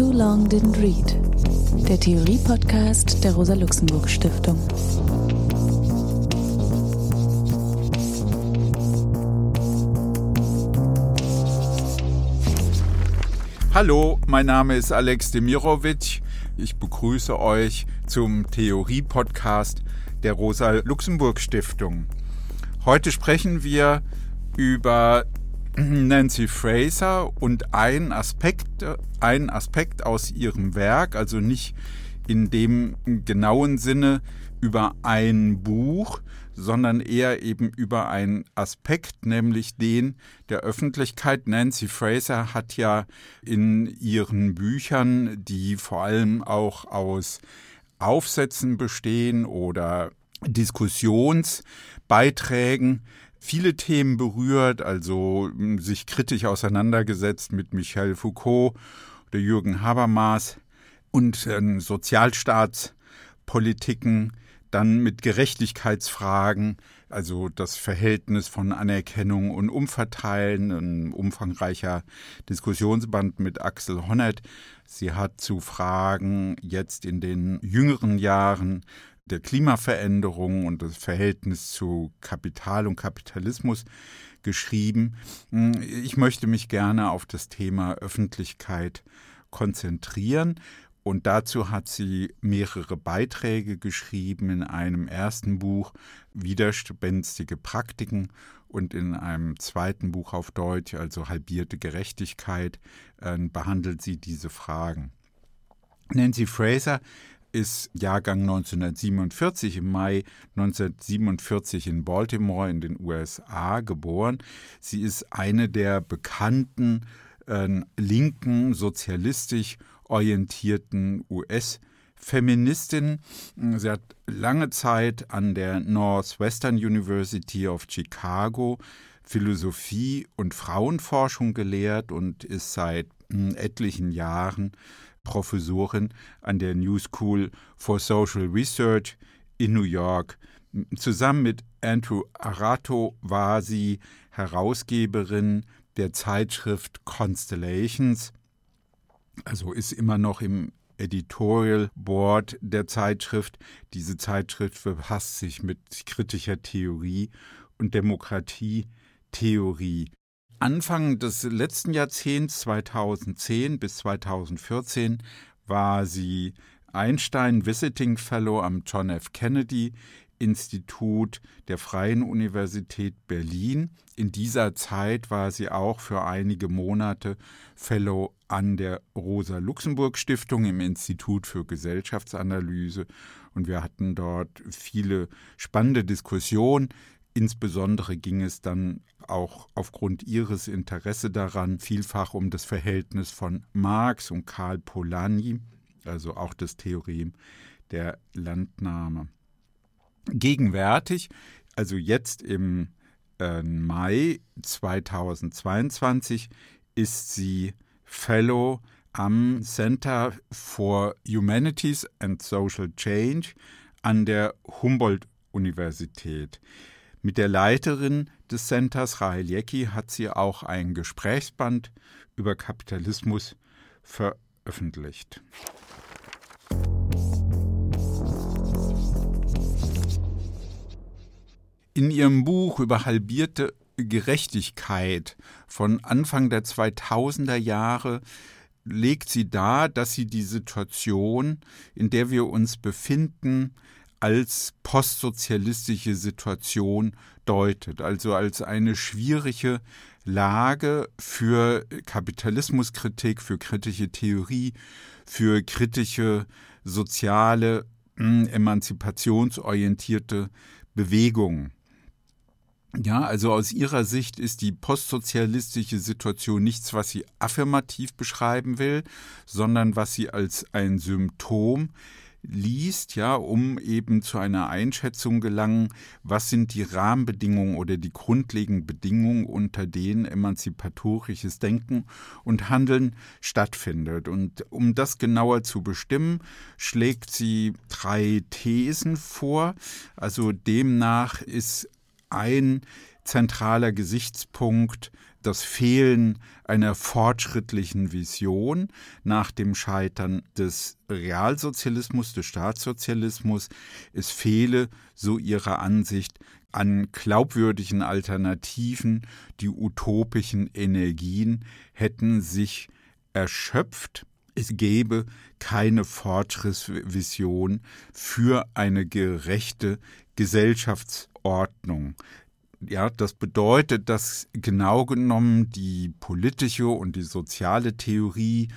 Too Long Didn't Read, der Theorie-Podcast der Rosa-Luxemburg-Stiftung. Hallo, mein Name ist Alex Demirovic. Ich begrüße euch zum Theorie-Podcast der Rosa-Luxemburg-Stiftung. Heute sprechen wir über Nancy Fraser und ein Aspekt, ein Aspekt aus ihrem Werk, also nicht in dem genauen Sinne über ein Buch, sondern eher eben über einen Aspekt, nämlich den der Öffentlichkeit. Nancy Fraser hat ja in ihren Büchern, die vor allem auch aus Aufsätzen bestehen oder Diskussionsbeiträgen, viele Themen berührt, also hm, sich kritisch auseinandergesetzt mit Michel Foucault oder Jürgen Habermas und äh, Sozialstaatspolitiken, dann mit Gerechtigkeitsfragen, also das Verhältnis von Anerkennung und Umverteilen, ein umfangreicher Diskussionsband mit Axel Honneth. Sie hat zu Fragen jetzt in den jüngeren Jahren der Klimaveränderung und das Verhältnis zu Kapital und Kapitalismus geschrieben. Ich möchte mich gerne auf das Thema Öffentlichkeit konzentrieren. Und dazu hat sie mehrere Beiträge geschrieben in einem ersten Buch Widerspenstige Praktiken und in einem zweiten Buch auf Deutsch, also Halbierte Gerechtigkeit, äh, behandelt sie diese Fragen. Nancy Fraser ist Jahrgang 1947, im Mai 1947 in Baltimore in den USA geboren. Sie ist eine der bekannten äh, linken, sozialistisch orientierten US-Feministinnen. Sie hat lange Zeit an der Northwestern University of Chicago Philosophie und Frauenforschung gelehrt und ist seit hm, etlichen Jahren Professorin an der New School for Social Research in New York. Zusammen mit Andrew Arato war sie Herausgeberin der Zeitschrift Constellations, also ist immer noch im Editorial Board der Zeitschrift. Diese Zeitschrift befasst sich mit kritischer Theorie und Demokratietheorie. Anfang des letzten Jahrzehnts, 2010 bis 2014, war sie Einstein Visiting Fellow am John F. Kennedy Institut der Freien Universität Berlin. In dieser Zeit war sie auch für einige Monate Fellow an der Rosa Luxemburg Stiftung im Institut für Gesellschaftsanalyse und wir hatten dort viele spannende Diskussionen Insbesondere ging es dann auch aufgrund ihres Interesse daran vielfach um das Verhältnis von Marx und Karl Polanyi, also auch das Theorem der Landnahme. Gegenwärtig, also jetzt im äh, Mai 2022, ist sie Fellow am Center for Humanities and Social Change an der Humboldt-Universität. Mit der Leiterin des Centers, Rahel Jecki, hat sie auch ein Gesprächsband über Kapitalismus veröffentlicht. In ihrem Buch über halbierte Gerechtigkeit von Anfang der 2000er Jahre legt sie dar, dass sie die Situation, in der wir uns befinden, als postsozialistische Situation deutet, also als eine schwierige Lage für Kapitalismuskritik, für kritische Theorie, für kritische soziale, hm, emanzipationsorientierte Bewegungen. Ja, also aus ihrer Sicht ist die postsozialistische Situation nichts, was sie affirmativ beschreiben will, sondern was sie als ein Symptom liest, ja, um eben zu einer Einschätzung gelangen, was sind die Rahmenbedingungen oder die grundlegenden Bedingungen, unter denen emanzipatorisches Denken und Handeln stattfindet. Und um das genauer zu bestimmen, schlägt sie drei Thesen vor. Also demnach ist ein zentraler Gesichtspunkt das Fehlen einer fortschrittlichen Vision nach dem Scheitern des Realsozialismus, des Staatssozialismus. Es fehle, so ihrer Ansicht, an glaubwürdigen Alternativen. Die utopischen Energien hätten sich erschöpft. Es gäbe keine Fortschrittsvision für eine gerechte Gesellschaftsordnung. Ja, das bedeutet, dass genau genommen die politische und die soziale Theorie,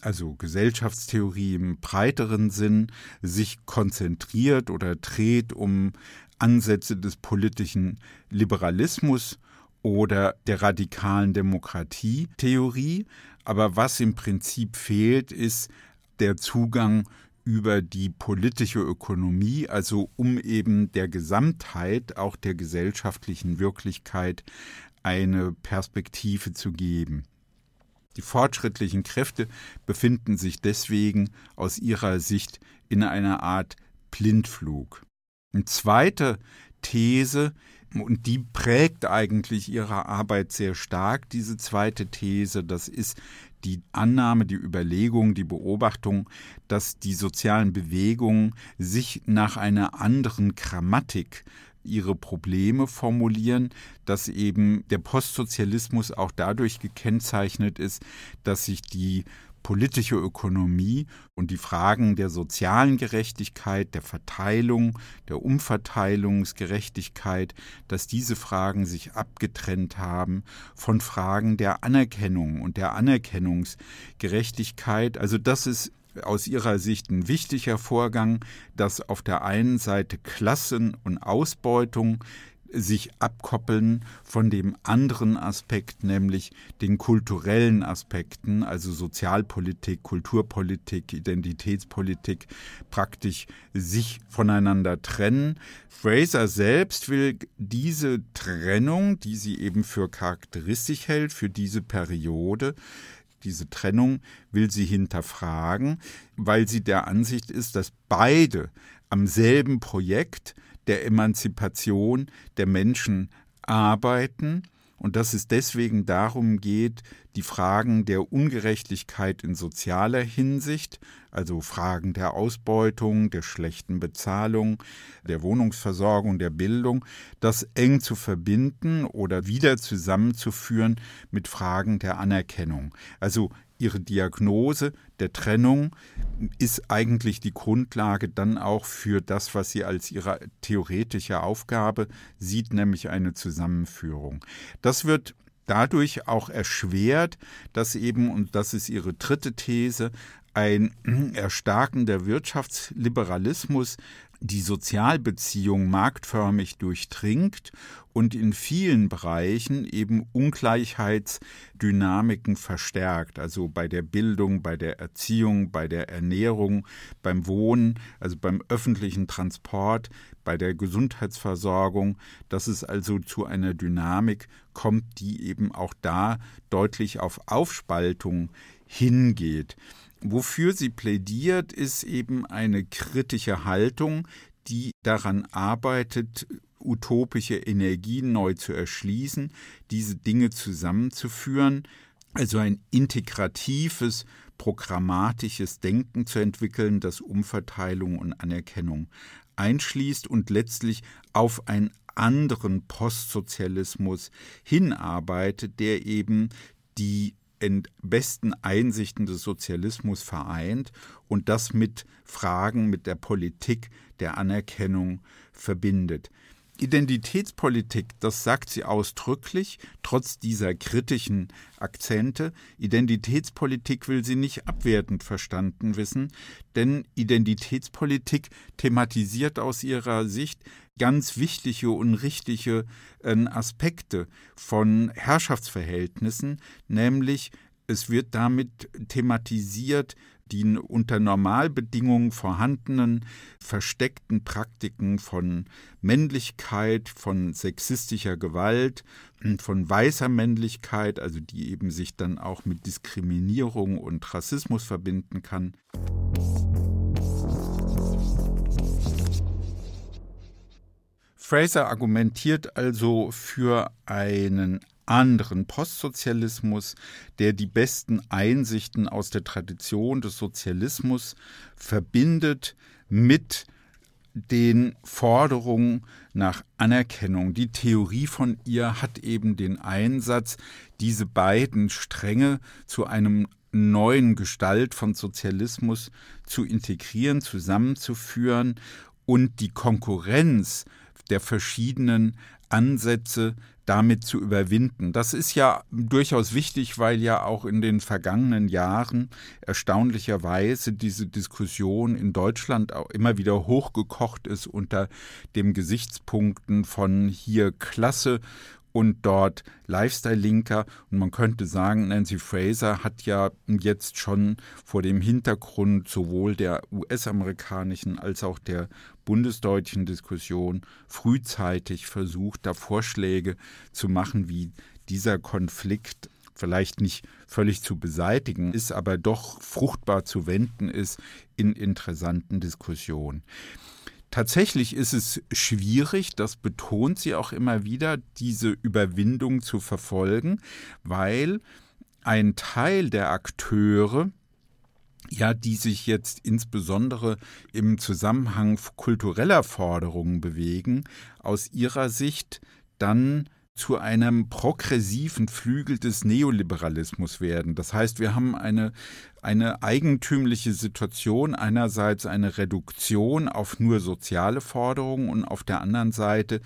also Gesellschaftstheorie im breiteren Sinn, sich konzentriert oder dreht um Ansätze des politischen Liberalismus oder der radikalen Demokratietheorie. Aber was im Prinzip fehlt, ist der Zugang über die politische Ökonomie, also um eben der Gesamtheit, auch der gesellschaftlichen Wirklichkeit, eine Perspektive zu geben. Die fortschrittlichen Kräfte befinden sich deswegen aus ihrer Sicht in einer Art Blindflug. Eine zweite These, und die prägt eigentlich ihre Arbeit sehr stark, diese zweite These, das ist die Annahme, die Überlegung, die Beobachtung, dass die sozialen Bewegungen sich nach einer anderen Grammatik ihre Probleme formulieren, dass eben der Postsozialismus auch dadurch gekennzeichnet ist, dass sich die politische Ökonomie und die Fragen der sozialen Gerechtigkeit, der Verteilung, der Umverteilungsgerechtigkeit, dass diese Fragen sich abgetrennt haben von Fragen der Anerkennung und der Anerkennungsgerechtigkeit. Also das ist aus ihrer Sicht ein wichtiger Vorgang, dass auf der einen Seite Klassen und Ausbeutung sich abkoppeln von dem anderen Aspekt, nämlich den kulturellen Aspekten, also Sozialpolitik, Kulturpolitik, Identitätspolitik, praktisch sich voneinander trennen. Fraser selbst will diese Trennung, die sie eben für charakteristisch hält, für diese Periode, diese Trennung will sie hinterfragen, weil sie der Ansicht ist, dass beide am selben Projekt der Emanzipation der Menschen arbeiten. Und dass es deswegen darum geht, die Fragen der Ungerechtigkeit in sozialer Hinsicht, also Fragen der Ausbeutung, der schlechten Bezahlung, der Wohnungsversorgung, der Bildung, das eng zu verbinden oder wieder zusammenzuführen mit Fragen der Anerkennung. Also ihre Diagnose der Trennung ist eigentlich die Grundlage dann auch für das, was sie als ihre theoretische Aufgabe sieht, nämlich eine Zusammenführung. Das wird dadurch auch erschwert, dass eben, und das ist ihre dritte These, ein Erstarken der Wirtschaftsliberalismus die Sozialbeziehung marktförmig durchdringt und in vielen Bereichen eben Ungleichheitsdynamiken verstärkt, also bei der Bildung, bei der Erziehung, bei der Ernährung, beim Wohnen, also beim öffentlichen Transport, bei der Gesundheitsversorgung, dass es also zu einer Dynamik kommt, die eben auch da deutlich auf Aufspaltung hingeht. Wofür sie plädiert, ist eben eine kritische Haltung, die daran arbeitet, utopische Energien neu zu erschließen, diese Dinge zusammenzuführen, also ein integratives, programmatisches Denken zu entwickeln, das Umverteilung und Anerkennung einschließt und letztlich auf einen anderen Postsozialismus hinarbeitet, der eben die besten Einsichten des Sozialismus vereint und das mit Fragen mit der Politik der Anerkennung verbindet. Identitätspolitik, das sagt sie ausdrücklich, trotz dieser kritischen Akzente. Identitätspolitik will sie nicht abwertend verstanden wissen, denn Identitätspolitik thematisiert aus ihrer Sicht ganz wichtige und richtige äh, Aspekte von Herrschaftsverhältnissen, nämlich es wird damit thematisiert, die unter Normalbedingungen vorhandenen versteckten Praktiken von Männlichkeit, von sexistischer Gewalt, von weißer Männlichkeit, also die eben sich dann auch mit Diskriminierung und Rassismus verbinden kann. Fraser argumentiert also für einen anderen Postsozialismus, der die besten Einsichten aus der Tradition des Sozialismus verbindet mit den Forderungen nach Anerkennung. Die Theorie von ihr hat eben den Einsatz, diese beiden Stränge zu einem neuen Gestalt von Sozialismus zu integrieren, zusammenzuführen und die Konkurrenz der verschiedenen Ansätze damit zu überwinden. Das ist ja durchaus wichtig, weil ja auch in den vergangenen Jahren erstaunlicherweise diese Diskussion in Deutschland auch immer wieder hochgekocht ist unter dem Gesichtspunkten von hier Klasse und dort Lifestyle-Linker. Und man könnte sagen, Nancy Fraser hat ja jetzt schon vor dem Hintergrund sowohl der US-amerikanischen als auch der bundesdeutschen Diskussion frühzeitig versucht, da Vorschläge zu machen, wie dieser Konflikt vielleicht nicht völlig zu beseitigen ist, aber doch fruchtbar zu wenden ist in interessanten Diskussionen. Tatsächlich ist es schwierig, das betont sie auch immer wieder, diese Überwindung zu verfolgen, weil ein Teil der Akteure, ja, die sich jetzt insbesondere im Zusammenhang kultureller Forderungen bewegen, aus ihrer Sicht dann zu einem progressiven Flügel des Neoliberalismus werden. Das heißt, wir haben eine, eine eigentümliche Situation, einerseits eine Reduktion auf nur soziale Forderungen und auf der anderen Seite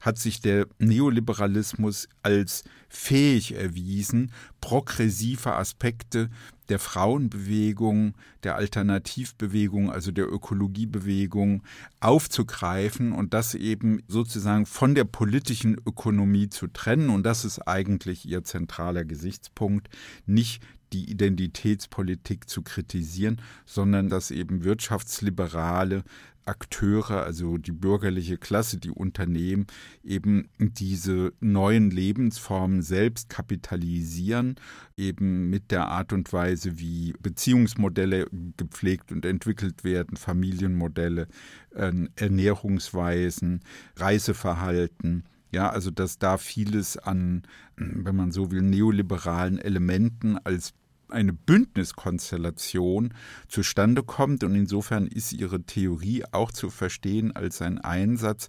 hat sich der Neoliberalismus als fähig erwiesen, progressive Aspekte der Frauenbewegung, der Alternativbewegung, also der Ökologiebewegung aufzugreifen und das eben sozusagen von der politischen Ökonomie zu trennen. Und das ist eigentlich ihr zentraler Gesichtspunkt, nicht die Identitätspolitik zu kritisieren, sondern dass eben wirtschaftsliberale Akteure, also die bürgerliche Klasse, die Unternehmen, eben diese neuen Lebensformen selbst kapitalisieren, eben mit der Art und Weise, wie Beziehungsmodelle gepflegt und entwickelt werden, Familienmodelle, äh, Ernährungsweisen, Reiseverhalten. Ja, also dass da vieles an, wenn man so will, neoliberalen Elementen als eine Bündniskonstellation zustande kommt. Und insofern ist ihre Theorie auch zu verstehen als ein Einsatz,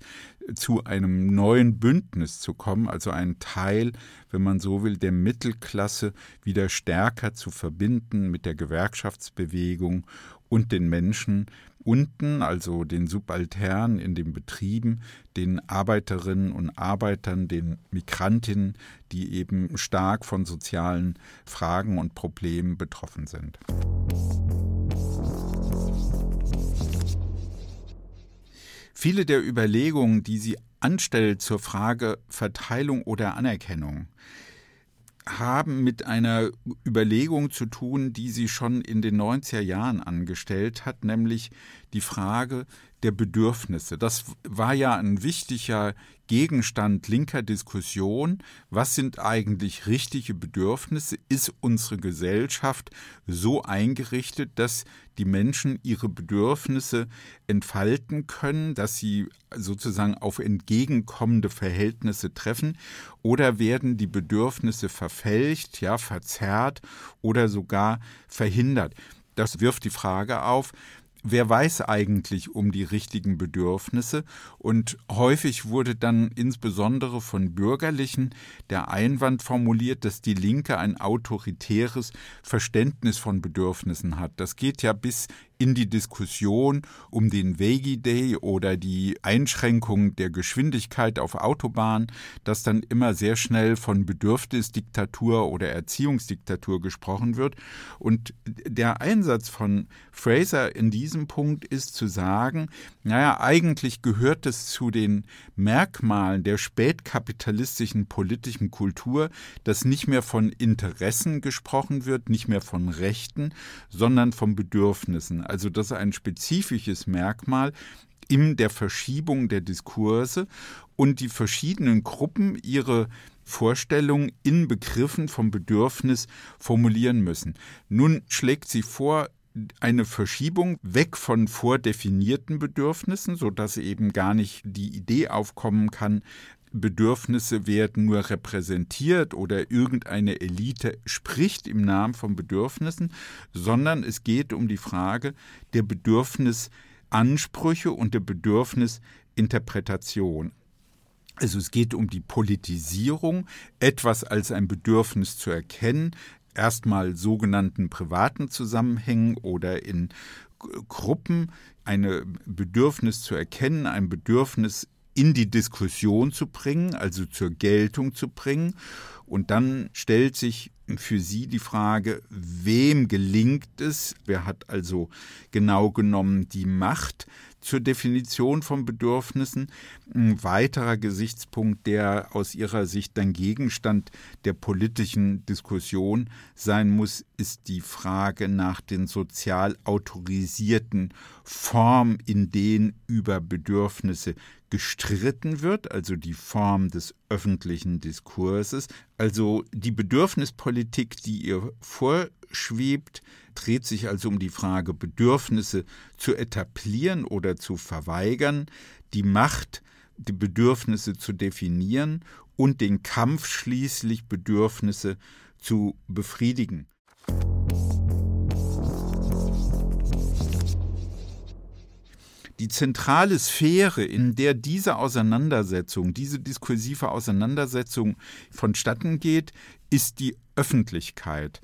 zu einem neuen Bündnis zu kommen, also ein Teil, wenn man so will, der Mittelklasse wieder stärker zu verbinden mit der Gewerkschaftsbewegung und den Menschen, unten, also den Subalternen in den Betrieben, den Arbeiterinnen und Arbeitern, den Migrantinnen, die eben stark von sozialen Fragen und Problemen betroffen sind. Viele der Überlegungen, die sie anstellt zur Frage Verteilung oder Anerkennung, haben mit einer Überlegung zu tun, die sie schon in den 90er Jahren angestellt hat, nämlich die Frage der Bedürfnisse. Das war ja ein wichtiger Gegenstand linker Diskussion. Was sind eigentlich richtige Bedürfnisse? Ist unsere Gesellschaft so eingerichtet, dass die Menschen ihre Bedürfnisse entfalten können, dass sie sozusagen auf entgegenkommende Verhältnisse treffen? Oder werden die Bedürfnisse verfälscht, ja, verzerrt oder sogar verhindert? Das wirft die Frage auf, wer weiß eigentlich um die richtigen Bedürfnisse und häufig wurde dann insbesondere von Bürgerlichen der Einwand formuliert, dass die Linke ein autoritäres Verständnis von Bedürfnissen hat. Das geht ja bis in die Diskussion um den Vegi Day oder die Einschränkung der Geschwindigkeit auf Autobahnen, dass dann immer sehr schnell von Bedürfnisdiktatur oder Erziehungsdiktatur gesprochen wird. Und der Einsatz von Fraser in diesem Punkt ist zu sagen, naja, eigentlich gehört es zu den Merkmalen der spätkapitalistischen politischen Kultur, dass nicht mehr von Interessen gesprochen wird, nicht mehr von Rechten, sondern von Bedürfnissen. Also das ist ein spezifisches Merkmal in der Verschiebung der Diskurse und die verschiedenen Gruppen ihre Vorstellungen in Begriffen vom Bedürfnis formulieren müssen. Nun schlägt sie vor, eine Verschiebung weg von vordefinierten Bedürfnissen, sodass eben gar nicht die Idee aufkommen kann, Bedürfnisse werden nur repräsentiert oder irgendeine Elite spricht im Namen von Bedürfnissen, sondern es geht um die Frage der Bedürfnisansprüche und der Bedürfnisinterpretation. Also es geht um die Politisierung, etwas als ein Bedürfnis zu erkennen, erstmal sogenannten privaten Zusammenhängen oder in Gruppen ein Bedürfnis zu erkennen, ein Bedürfnis in die Diskussion zu bringen, also zur Geltung zu bringen. Und dann stellt sich für sie die Frage, wem gelingt es, wer hat also genau genommen die Macht, zur Definition von Bedürfnissen. Ein weiterer Gesichtspunkt, der aus ihrer Sicht dann Gegenstand der politischen Diskussion sein muss, ist die Frage nach den sozial autorisierten Formen, in denen über Bedürfnisse gestritten wird, also die Form des öffentlichen Diskurses, also die Bedürfnispolitik, die ihr vorschwebt, dreht sich also um die Frage, Bedürfnisse zu etablieren oder zu verweigern, die Macht, die Bedürfnisse zu definieren und den Kampf schließlich Bedürfnisse zu befriedigen. Die zentrale Sphäre, in der diese Auseinandersetzung, diese diskursive Auseinandersetzung vonstatten geht, ist die Öffentlichkeit.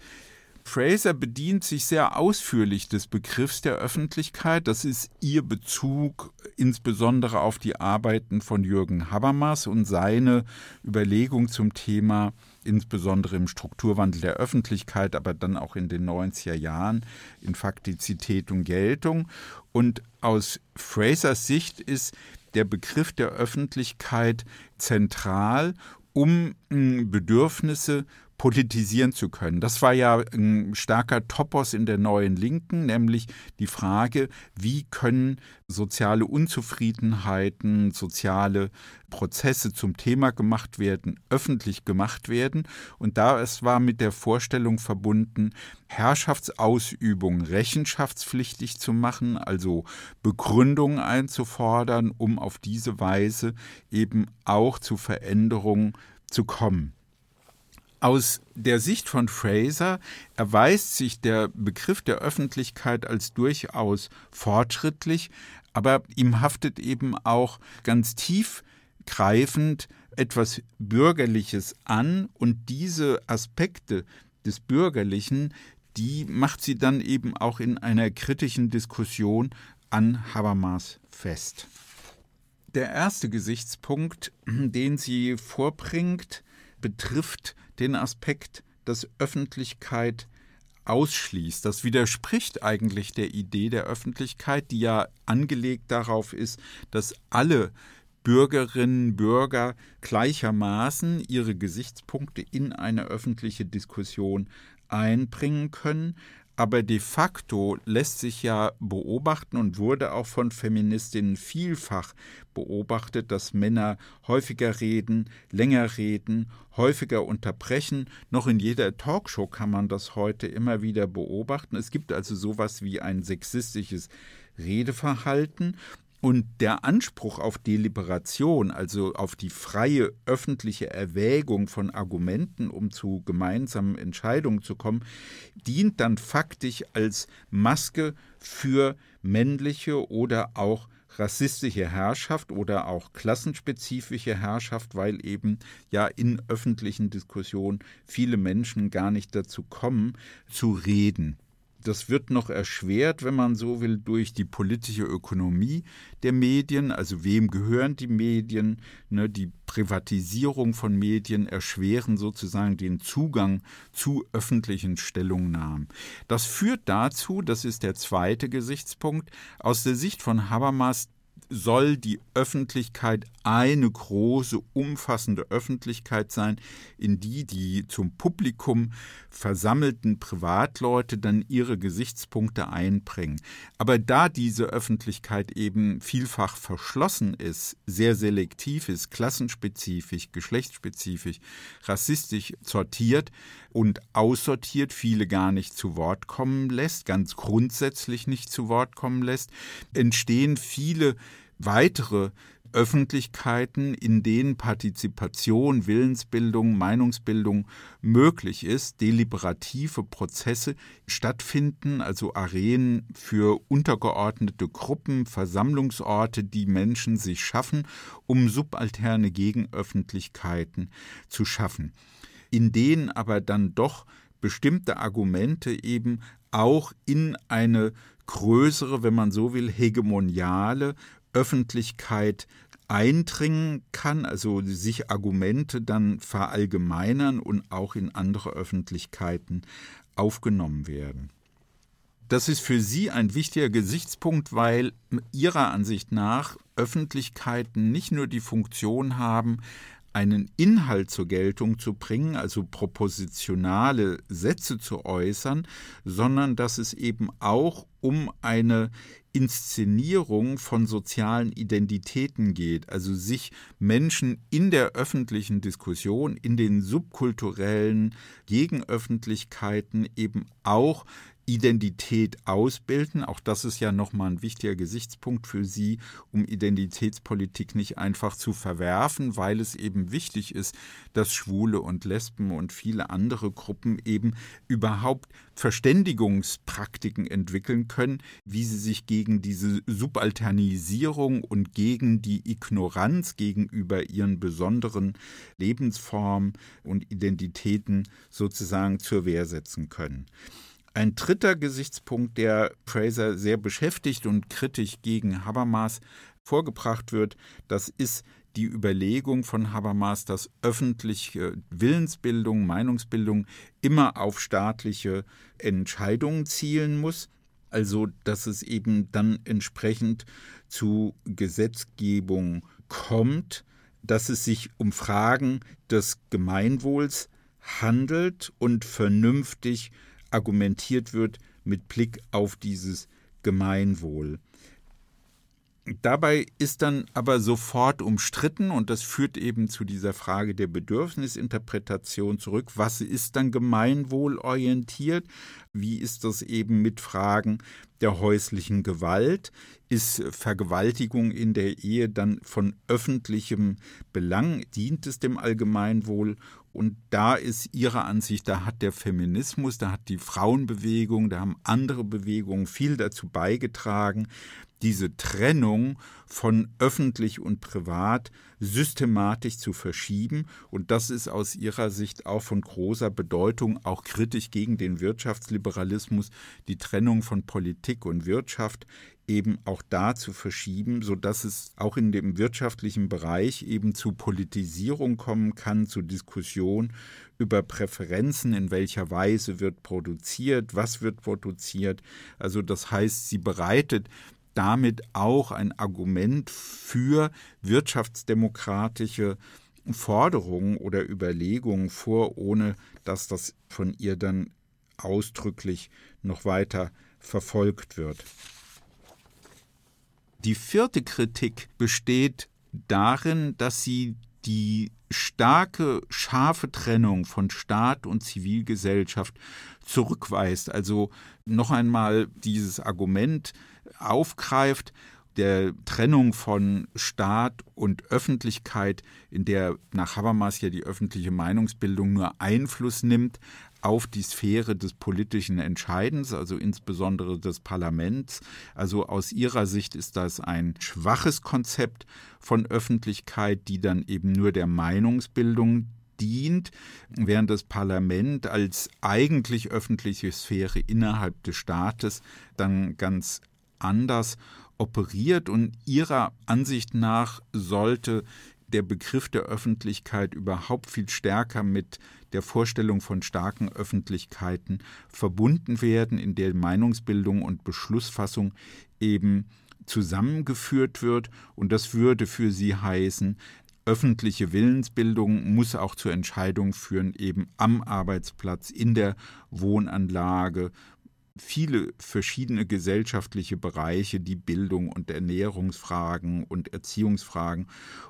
Fraser bedient sich sehr ausführlich des Begriffs der Öffentlichkeit. Das ist ihr Bezug insbesondere auf die Arbeiten von Jürgen Habermas und seine Überlegung zum Thema insbesondere im Strukturwandel der Öffentlichkeit, aber dann auch in den 90er Jahren in Faktizität und Geltung. Und aus Frasers Sicht ist der Begriff der Öffentlichkeit zentral, um hm, Bedürfnisse politisieren zu können. Das war ja ein starker Topos in der neuen Linken, nämlich die Frage, wie können soziale Unzufriedenheiten, soziale Prozesse zum Thema gemacht werden, öffentlich gemacht werden. Und da es war mit der Vorstellung verbunden, Herrschaftsausübung rechenschaftspflichtig zu machen, also Begründungen einzufordern, um auf diese Weise eben auch zu Veränderungen zu kommen. Aus der Sicht von Fraser erweist sich der Begriff der Öffentlichkeit als durchaus fortschrittlich, aber ihm haftet eben auch ganz tiefgreifend etwas Bürgerliches an und diese Aspekte des Bürgerlichen, die macht sie dann eben auch in einer kritischen Diskussion an Habermas fest. Der erste Gesichtspunkt, den sie vorbringt, betrifft den Aspekt, dass Öffentlichkeit ausschließt. Das widerspricht eigentlich der Idee der Öffentlichkeit, die ja angelegt darauf ist, dass alle Bürgerinnen, Bürger gleichermaßen ihre Gesichtspunkte in eine öffentliche Diskussion einbringen können. Aber de facto lässt sich ja beobachten und wurde auch von Feministinnen vielfach beobachtet, dass Männer häufiger reden, länger reden, häufiger unterbrechen. Noch in jeder Talkshow kann man das heute immer wieder beobachten. Es gibt also sowas wie ein sexistisches Redeverhalten und der Anspruch auf Deliberation, also auf die freie öffentliche Erwägung von Argumenten, um zu gemeinsamen Entscheidungen zu kommen, dient dann faktisch als Maske für männliche oder auch rassistische Herrschaft oder auch klassenspezifische Herrschaft, weil eben ja in öffentlichen Diskussionen viele Menschen gar nicht dazu kommen, zu reden. Das wird noch erschwert, wenn man so will, durch die politische Ökonomie der Medien. Also wem gehören die Medien? Ne, die Privatisierung von Medien erschweren sozusagen den Zugang zu öffentlichen Stellungnahmen. Das führt dazu, das ist der zweite Gesichtspunkt, aus der Sicht von Habermas soll die Öffentlichkeit eine große, umfassende Öffentlichkeit sein, in die die zum Publikum versammelten Privatleute dann ihre Gesichtspunkte einbringen. Aber da diese Öffentlichkeit eben vielfach verschlossen ist, sehr selektiv ist, klassenspezifisch, geschlechtsspezifisch, rassistisch sortiert und aussortiert, viele gar nicht zu Wort kommen lässt, ganz grundsätzlich nicht zu Wort kommen lässt, entstehen viele weitere Öffentlichkeiten, in denen Partizipation, Willensbildung, Meinungsbildung möglich ist, deliberative Prozesse stattfinden, also Arenen für untergeordnete Gruppen, Versammlungsorte, die Menschen sich schaffen, um subalterne Gegenöffentlichkeiten zu schaffen, in denen aber dann doch bestimmte Argumente eben auch in eine größere, wenn man so will, hegemoniale Öffentlichkeit eindringen kann, also sich Argumente dann verallgemeinern und auch in andere Öffentlichkeiten aufgenommen werden. Das ist für Sie ein wichtiger Gesichtspunkt, weil Ihrer Ansicht nach Öffentlichkeiten nicht nur die Funktion haben, einen Inhalt zur Geltung zu bringen, also propositionale Sätze zu äußern, sondern dass es eben auch um eine Inszenierung von sozialen Identitäten geht, also sich Menschen in der öffentlichen Diskussion, in den subkulturellen Gegenöffentlichkeiten eben auch Identität ausbilden. Auch das ist ja nochmal ein wichtiger Gesichtspunkt für Sie, um Identitätspolitik nicht einfach zu verwerfen, weil es eben wichtig ist, dass Schwule und Lesben und viele andere Gruppen eben überhaupt Verständigungspraktiken entwickeln können, wie sie sich gegen diese Subalternisierung und gegen die Ignoranz gegenüber ihren besonderen Lebensformen und Identitäten sozusagen zur Wehr setzen können. Ein dritter Gesichtspunkt, der Fraser sehr beschäftigt und kritisch gegen Habermas vorgebracht wird, das ist die Überlegung von Habermas, dass öffentliche Willensbildung, Meinungsbildung immer auf staatliche Entscheidungen zielen muss. Also, dass es eben dann entsprechend zu Gesetzgebung kommt, dass es sich um Fragen des Gemeinwohls handelt und vernünftig argumentiert wird mit Blick auf dieses Gemeinwohl. Dabei ist dann aber sofort umstritten, und das führt eben zu dieser Frage der Bedürfnisinterpretation zurück. Was ist dann gemeinwohlorientiert? Wie ist das eben mit Fragen der häuslichen Gewalt? Ist Vergewaltigung in der Ehe dann von öffentlichem Belang? Dient es dem Allgemeinwohl? Und da ist ihrer Ansicht, da hat der Feminismus, da hat die Frauenbewegung, da haben andere Bewegungen viel dazu beigetragen, diese Trennung von öffentlich und privat systematisch zu verschieben. Und das ist aus ihrer Sicht auch von großer Bedeutung, auch kritisch gegen den Wirtschaftsliberalismus, die Trennung von Politik und Wirtschaft eben auch da zu verschieben, sodass es auch in dem wirtschaftlichen Bereich eben zu Politisierung kommen kann, zu Diskussion über Präferenzen, in welcher Weise wird produziert, was wird produziert. Also das heißt, sie bereitet damit auch ein Argument für wirtschaftsdemokratische Forderungen oder Überlegungen vor, ohne dass das von ihr dann ausdrücklich noch weiter verfolgt wird. Die vierte Kritik besteht darin, dass sie die starke, scharfe Trennung von Staat und Zivilgesellschaft zurückweist. Also noch einmal dieses Argument aufgreift, der Trennung von Staat und Öffentlichkeit, in der nach Habermas ja die öffentliche Meinungsbildung nur Einfluss nimmt auf die Sphäre des politischen Entscheidens, also insbesondere des Parlaments. Also aus ihrer Sicht ist das ein schwaches Konzept von Öffentlichkeit, die dann eben nur der Meinungsbildung dient, während das Parlament als eigentlich öffentliche Sphäre innerhalb des Staates dann ganz anders operiert und ihrer Ansicht nach sollte der Begriff der Öffentlichkeit überhaupt viel stärker mit der Vorstellung von starken Öffentlichkeiten verbunden werden, in der Meinungsbildung und Beschlussfassung eben zusammengeführt wird. Und das würde für sie heißen, öffentliche Willensbildung muss auch zur Entscheidung führen, eben am Arbeitsplatz, in der Wohnanlage, viele verschiedene gesellschaftliche Bereiche, die Bildung und Ernährungsfragen und Erziehungsfragen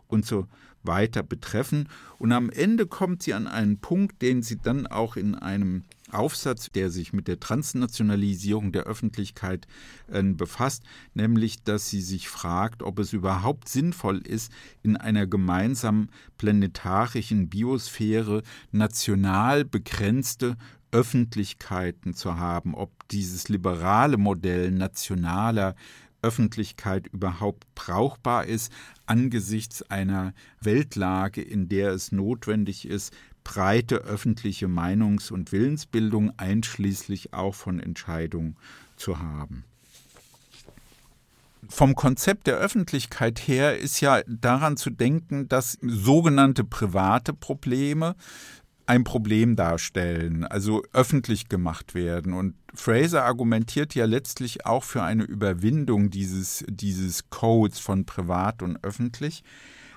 und so weiter betreffen. Und am Ende kommt sie an einen Punkt, den sie dann auch in einem Aufsatz, der sich mit der Transnationalisierung der Öffentlichkeit äh, befasst, nämlich dass sie sich fragt, ob es überhaupt sinnvoll ist, in einer gemeinsamen planetarischen Biosphäre national begrenzte Öffentlichkeiten zu haben, ob dieses liberale Modell nationaler Öffentlichkeit überhaupt brauchbar ist angesichts einer Weltlage, in der es notwendig ist, breite öffentliche Meinungs- und Willensbildung einschließlich auch von Entscheidungen zu haben. Vom Konzept der Öffentlichkeit her ist ja daran zu denken, dass sogenannte private Probleme ein Problem darstellen, also öffentlich gemacht werden. Und Fraser argumentiert ja letztlich auch für eine Überwindung dieses, dieses Codes von privat und öffentlich.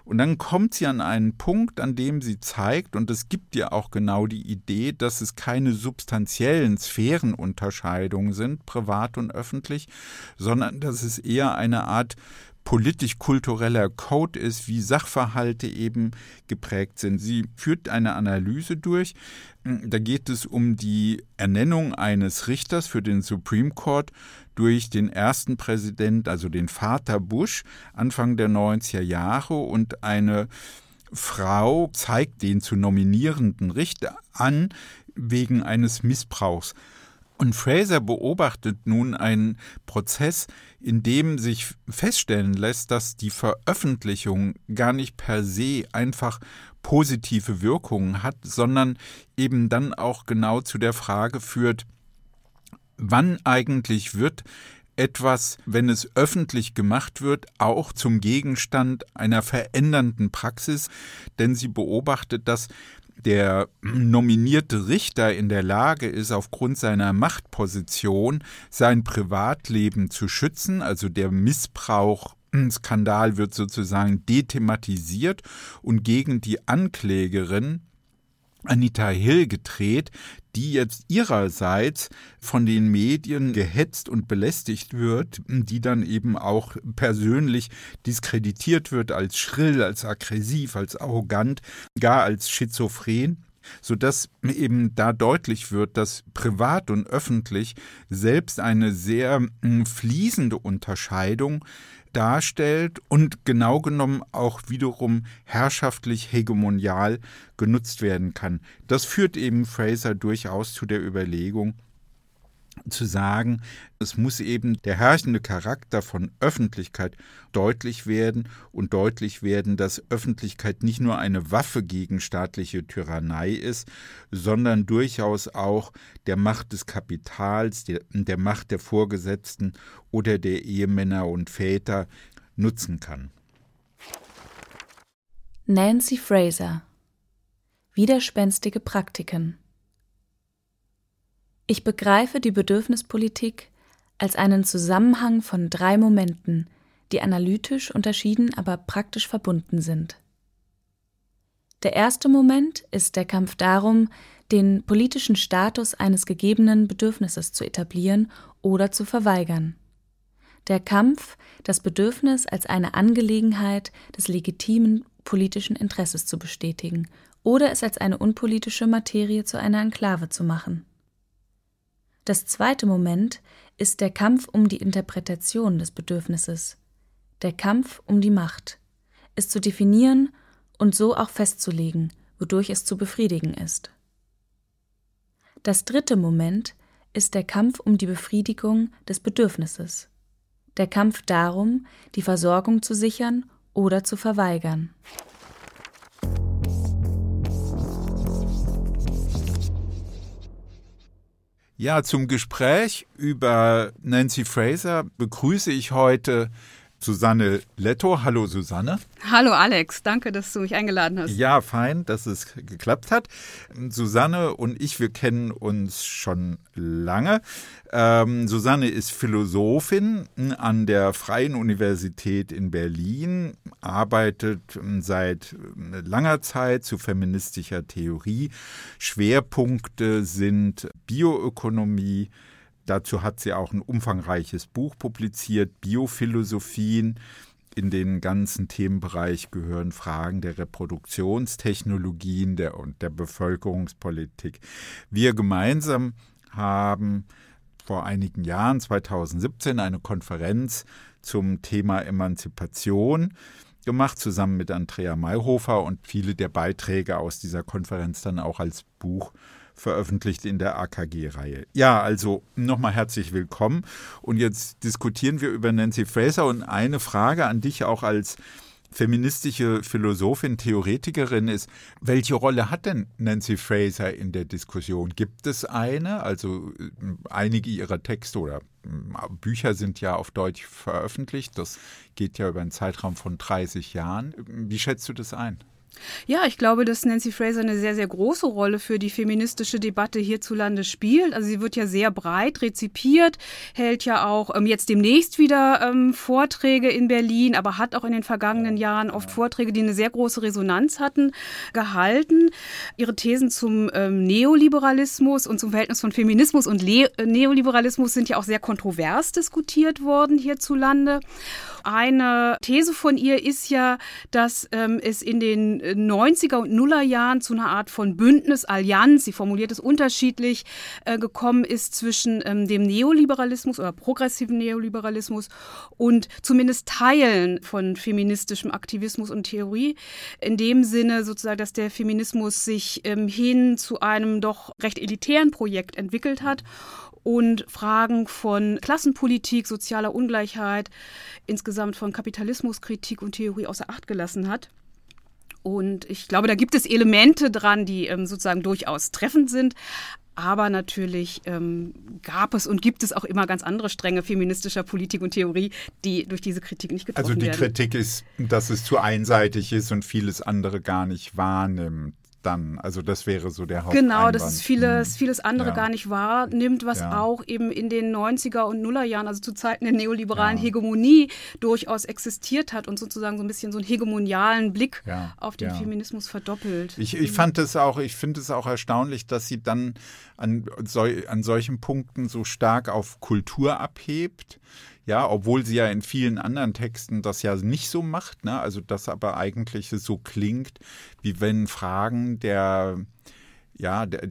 Und dann kommt sie an einen Punkt, an dem sie zeigt, und es gibt ja auch genau die Idee, dass es keine substanziellen Sphärenunterscheidungen sind, privat und öffentlich, sondern dass es eher eine Art politisch-kultureller Code ist, wie Sachverhalte eben geprägt sind. Sie führt eine Analyse durch. Da geht es um die Ernennung eines Richters für den Supreme Court durch den ersten Präsident, also den Vater Bush, Anfang der 90er Jahre und eine Frau zeigt den zu nominierenden Richter an wegen eines Missbrauchs. Und Fraser beobachtet nun einen Prozess, in dem sich feststellen lässt, dass die Veröffentlichung gar nicht per se einfach positive Wirkungen hat, sondern eben dann auch genau zu der Frage führt, wann eigentlich wird etwas, wenn es öffentlich gemacht wird, auch zum Gegenstand einer verändernden Praxis, denn sie beobachtet, dass der nominierte Richter in der Lage ist, aufgrund seiner Machtposition sein Privatleben zu schützen, also der Missbrauch Skandal wird sozusagen dethematisiert und gegen die Anklägerin Anita Hill gedreht, die jetzt ihrerseits von den Medien gehetzt und belästigt wird, die dann eben auch persönlich diskreditiert wird als schrill, als aggressiv, als arrogant, gar als schizophren sodass eben da deutlich wird, dass privat und öffentlich selbst eine sehr hm, fließende Unterscheidung darstellt und genau genommen auch wiederum herrschaftlich hegemonial genutzt werden kann. Das führt eben Fraser durchaus zu der Überlegung, zu sagen, es muss eben der herrschende Charakter von Öffentlichkeit deutlich werden und deutlich werden, dass Öffentlichkeit nicht nur eine Waffe gegen staatliche Tyrannei ist, sondern durchaus auch der Macht des Kapitals, der, der Macht der Vorgesetzten oder der Ehemänner und Väter nutzen kann. Nancy Fraser Widerspenstige Praktiken ich begreife die Bedürfnispolitik als einen Zusammenhang von drei Momenten, die analytisch unterschieden, aber praktisch verbunden sind. Der erste Moment ist der Kampf darum, den politischen Status eines gegebenen Bedürfnisses zu etablieren oder zu verweigern. Der Kampf, das Bedürfnis als eine Angelegenheit des legitimen politischen Interesses zu bestätigen oder es als eine unpolitische Materie zu einer Enklave zu machen. Das zweite Moment ist der Kampf um die Interpretation des Bedürfnisses, der Kampf um die Macht, es zu definieren und so auch festzulegen, wodurch es zu befriedigen ist. Das dritte Moment ist der Kampf um die Befriedigung des Bedürfnisses, der Kampf darum, die Versorgung zu sichern oder zu verweigern. Ja, zum Gespräch über Nancy Fraser begrüße ich heute Susanne Letto. Hallo Susanne. Hallo Alex, danke, dass du mich eingeladen hast. Ja, fein, dass es geklappt hat. Susanne und ich, wir kennen uns schon lange. Ähm, Susanne ist Philosophin an der Freien Universität in Berlin, arbeitet seit langer Zeit zu feministischer Theorie. Schwerpunkte sind Bioökonomie, Dazu hat sie auch ein umfangreiches Buch publiziert, Biophilosophien in den ganzen Themenbereich gehören Fragen der Reproduktionstechnologien der, und der Bevölkerungspolitik. Wir gemeinsam haben vor einigen Jahren, 2017, eine Konferenz zum Thema Emanzipation gemacht, zusammen mit Andrea Mayhofer und viele der Beiträge aus dieser Konferenz dann auch als Buch veröffentlicht in der AKG-Reihe. Ja, also nochmal herzlich willkommen. Und jetzt diskutieren wir über Nancy Fraser und eine Frage an dich auch als feministische Philosophin, Theoretikerin ist, welche Rolle hat denn Nancy Fraser in der Diskussion? Gibt es eine? Also äh, einige ihrer Texte oder äh, Bücher sind ja auf Deutsch veröffentlicht. Das geht ja über einen Zeitraum von 30 Jahren. Wie schätzt du das ein? Ja, ich glaube, dass Nancy Fraser eine sehr, sehr große Rolle für die feministische Debatte hierzulande spielt. Also sie wird ja sehr breit rezipiert, hält ja auch ähm, jetzt demnächst wieder ähm, Vorträge in Berlin, aber hat auch in den vergangenen Jahren oft Vorträge, die eine sehr große Resonanz hatten, gehalten. Ihre Thesen zum ähm, Neoliberalismus und zum Verhältnis von Feminismus und Le Neoliberalismus sind ja auch sehr kontrovers diskutiert worden hierzulande. Eine These von ihr ist ja, dass ähm, es in den 90er und Nuller Jahren zu einer Art von Bündnis, Allianz, sie formuliert es unterschiedlich, äh, gekommen ist zwischen ähm, dem Neoliberalismus oder progressiven Neoliberalismus und zumindest Teilen von feministischem Aktivismus und Theorie. In dem Sinne sozusagen, dass der Feminismus sich ähm, hin zu einem doch recht elitären Projekt entwickelt hat und Fragen von Klassenpolitik, sozialer Ungleichheit, insgesamt von Kapitalismuskritik und Theorie außer Acht gelassen hat. Und ich glaube, da gibt es Elemente dran, die ähm, sozusagen durchaus treffend sind. Aber natürlich ähm, gab es und gibt es auch immer ganz andere Stränge feministischer Politik und Theorie, die durch diese Kritik nicht getroffen werden. Also die werden. Kritik ist, dass es zu einseitig ist und vieles andere gar nicht wahrnimmt dann. Also das wäre so der Haupteinwand. Genau, dass es vieles, hm. vieles andere ja. gar nicht wahrnimmt, was ja. auch eben in den 90er und Nullerjahren, also zu Zeiten der neoliberalen ja. Hegemonie, durchaus existiert hat und sozusagen so ein bisschen so einen hegemonialen Blick auf den Feminismus verdoppelt. Ich, ich fand es auch, ich finde es auch erstaunlich, dass sie dann an, an solchen Punkten so stark auf Kultur abhebt. Ja, obwohl sie ja in vielen anderen Texten das ja nicht so macht, ne? Also das aber eigentlich so klingt, wie wenn Fragen der ja, der,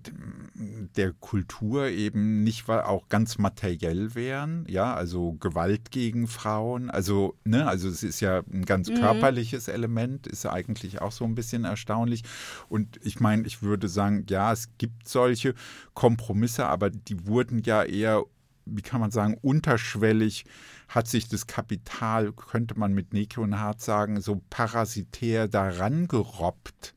der Kultur eben nicht auch ganz materiell wären, ja, also Gewalt gegen Frauen, also, ne, also es ist ja ein ganz mhm. körperliches Element, ist eigentlich auch so ein bisschen erstaunlich. Und ich meine, ich würde sagen, ja, es gibt solche Kompromisse, aber die wurden ja eher wie kann man sagen, unterschwellig hat sich das Kapital, könnte man mit Neko und Hart sagen, so parasitär daran gerobbt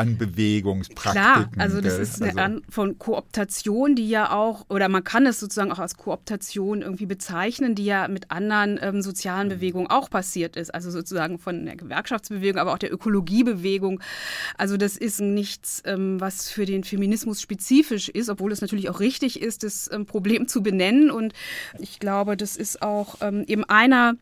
an Bewegungspraktiken. Klar, also das ist eine also, von Kooptation, die ja auch, oder man kann es sozusagen auch als Kooptation irgendwie bezeichnen, die ja mit anderen ähm, sozialen mhm. Bewegungen auch passiert ist. Also sozusagen von der Gewerkschaftsbewegung, aber auch der Ökologiebewegung. Also das ist nichts, ähm, was für den Feminismus spezifisch ist, obwohl es natürlich auch richtig ist, das ähm, Problem zu benennen. Und ich glaube, das ist auch ähm, eben einer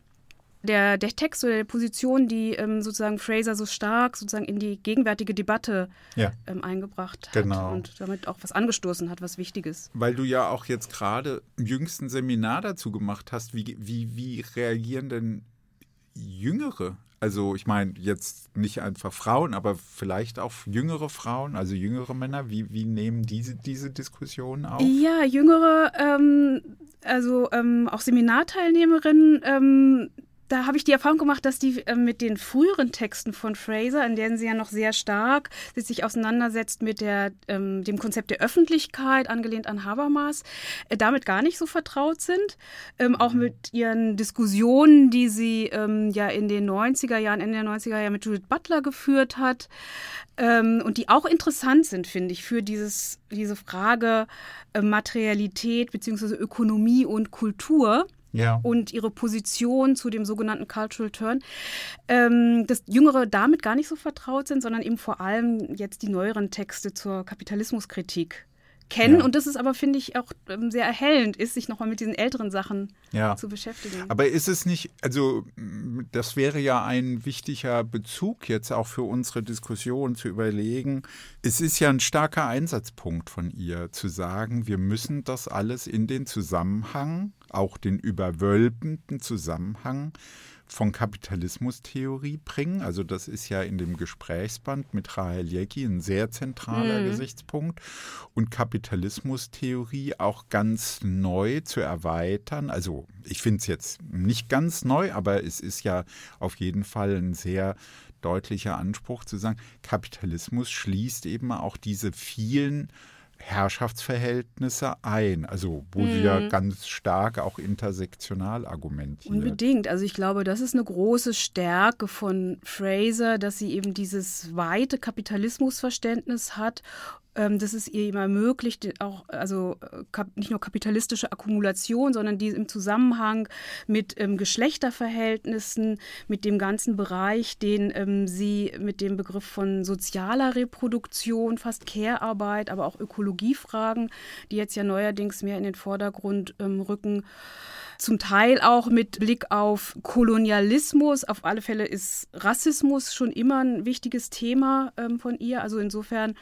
der, der Text oder der Position, die ähm, sozusagen Fraser so stark sozusagen in die gegenwärtige Debatte ja. ähm, eingebracht hat genau. und damit auch was angestoßen hat, was Wichtiges. Weil du ja auch jetzt gerade im jüngsten Seminar dazu gemacht hast, wie, wie, wie reagieren denn Jüngere? Also ich meine jetzt nicht einfach Frauen, aber vielleicht auch jüngere Frauen, also jüngere Männer. Wie, wie nehmen diese diese Diskussionen auf? Ja, jüngere, ähm, also ähm, auch Seminarteilnehmerinnen ähm, da habe ich die Erfahrung gemacht, dass die äh, mit den früheren Texten von Fraser, in denen sie ja noch sehr stark sich auseinandersetzt mit der, ähm, dem Konzept der Öffentlichkeit, angelehnt an Habermas, äh, damit gar nicht so vertraut sind. Ähm, auch mit ihren Diskussionen, die sie ähm, ja in den 90er Jahren, Ende der 90er Jahre mit Judith Butler geführt hat ähm, und die auch interessant sind, finde ich, für dieses, diese Frage äh, Materialität bzw. Ökonomie und Kultur ja. und ihre Position zu dem sogenannten Cultural Turn, ähm, dass Jüngere damit gar nicht so vertraut sind, sondern eben vor allem jetzt die neueren Texte zur Kapitalismuskritik kennen. Ja. Und das ist aber, finde ich, auch ähm, sehr erhellend ist, sich nochmal mit diesen älteren Sachen ja. zu beschäftigen. Aber ist es nicht, also das wäre ja ein wichtiger Bezug jetzt auch für unsere Diskussion zu überlegen. Es ist ja ein starker Einsatzpunkt von ihr zu sagen, wir müssen das alles in den Zusammenhang auch den überwölbenden Zusammenhang von Kapitalismustheorie bringen. Also das ist ja in dem Gesprächsband mit Rahel Jecki ein sehr zentraler mhm. Gesichtspunkt. Und Kapitalismustheorie auch ganz neu zu erweitern. Also ich finde es jetzt nicht ganz neu, aber es ist ja auf jeden Fall ein sehr deutlicher Anspruch zu sagen, Kapitalismus schließt eben auch diese vielen Herrschaftsverhältnisse ein, also wo mhm. sie ja mhm. ganz stark auch intersektional argumentiert. Unbedingt. Also ich glaube, das ist eine große Stärke von Fraser, dass sie eben dieses weite Kapitalismusverständnis hat ähm, dass es ihr eben ermöglicht, auch also äh, nicht nur kapitalistische Akkumulation, sondern die im Zusammenhang mit ähm, Geschlechterverhältnissen, mit dem ganzen Bereich, den ähm, sie mit dem Begriff von sozialer Reproduktion, fast Care-Arbeit, aber auch Ökologiefragen, die jetzt ja neuerdings mehr in den Vordergrund ähm, rücken, zum Teil auch mit Blick auf Kolonialismus. Auf alle Fälle ist Rassismus schon immer ein wichtiges Thema ähm, von ihr. Also insofern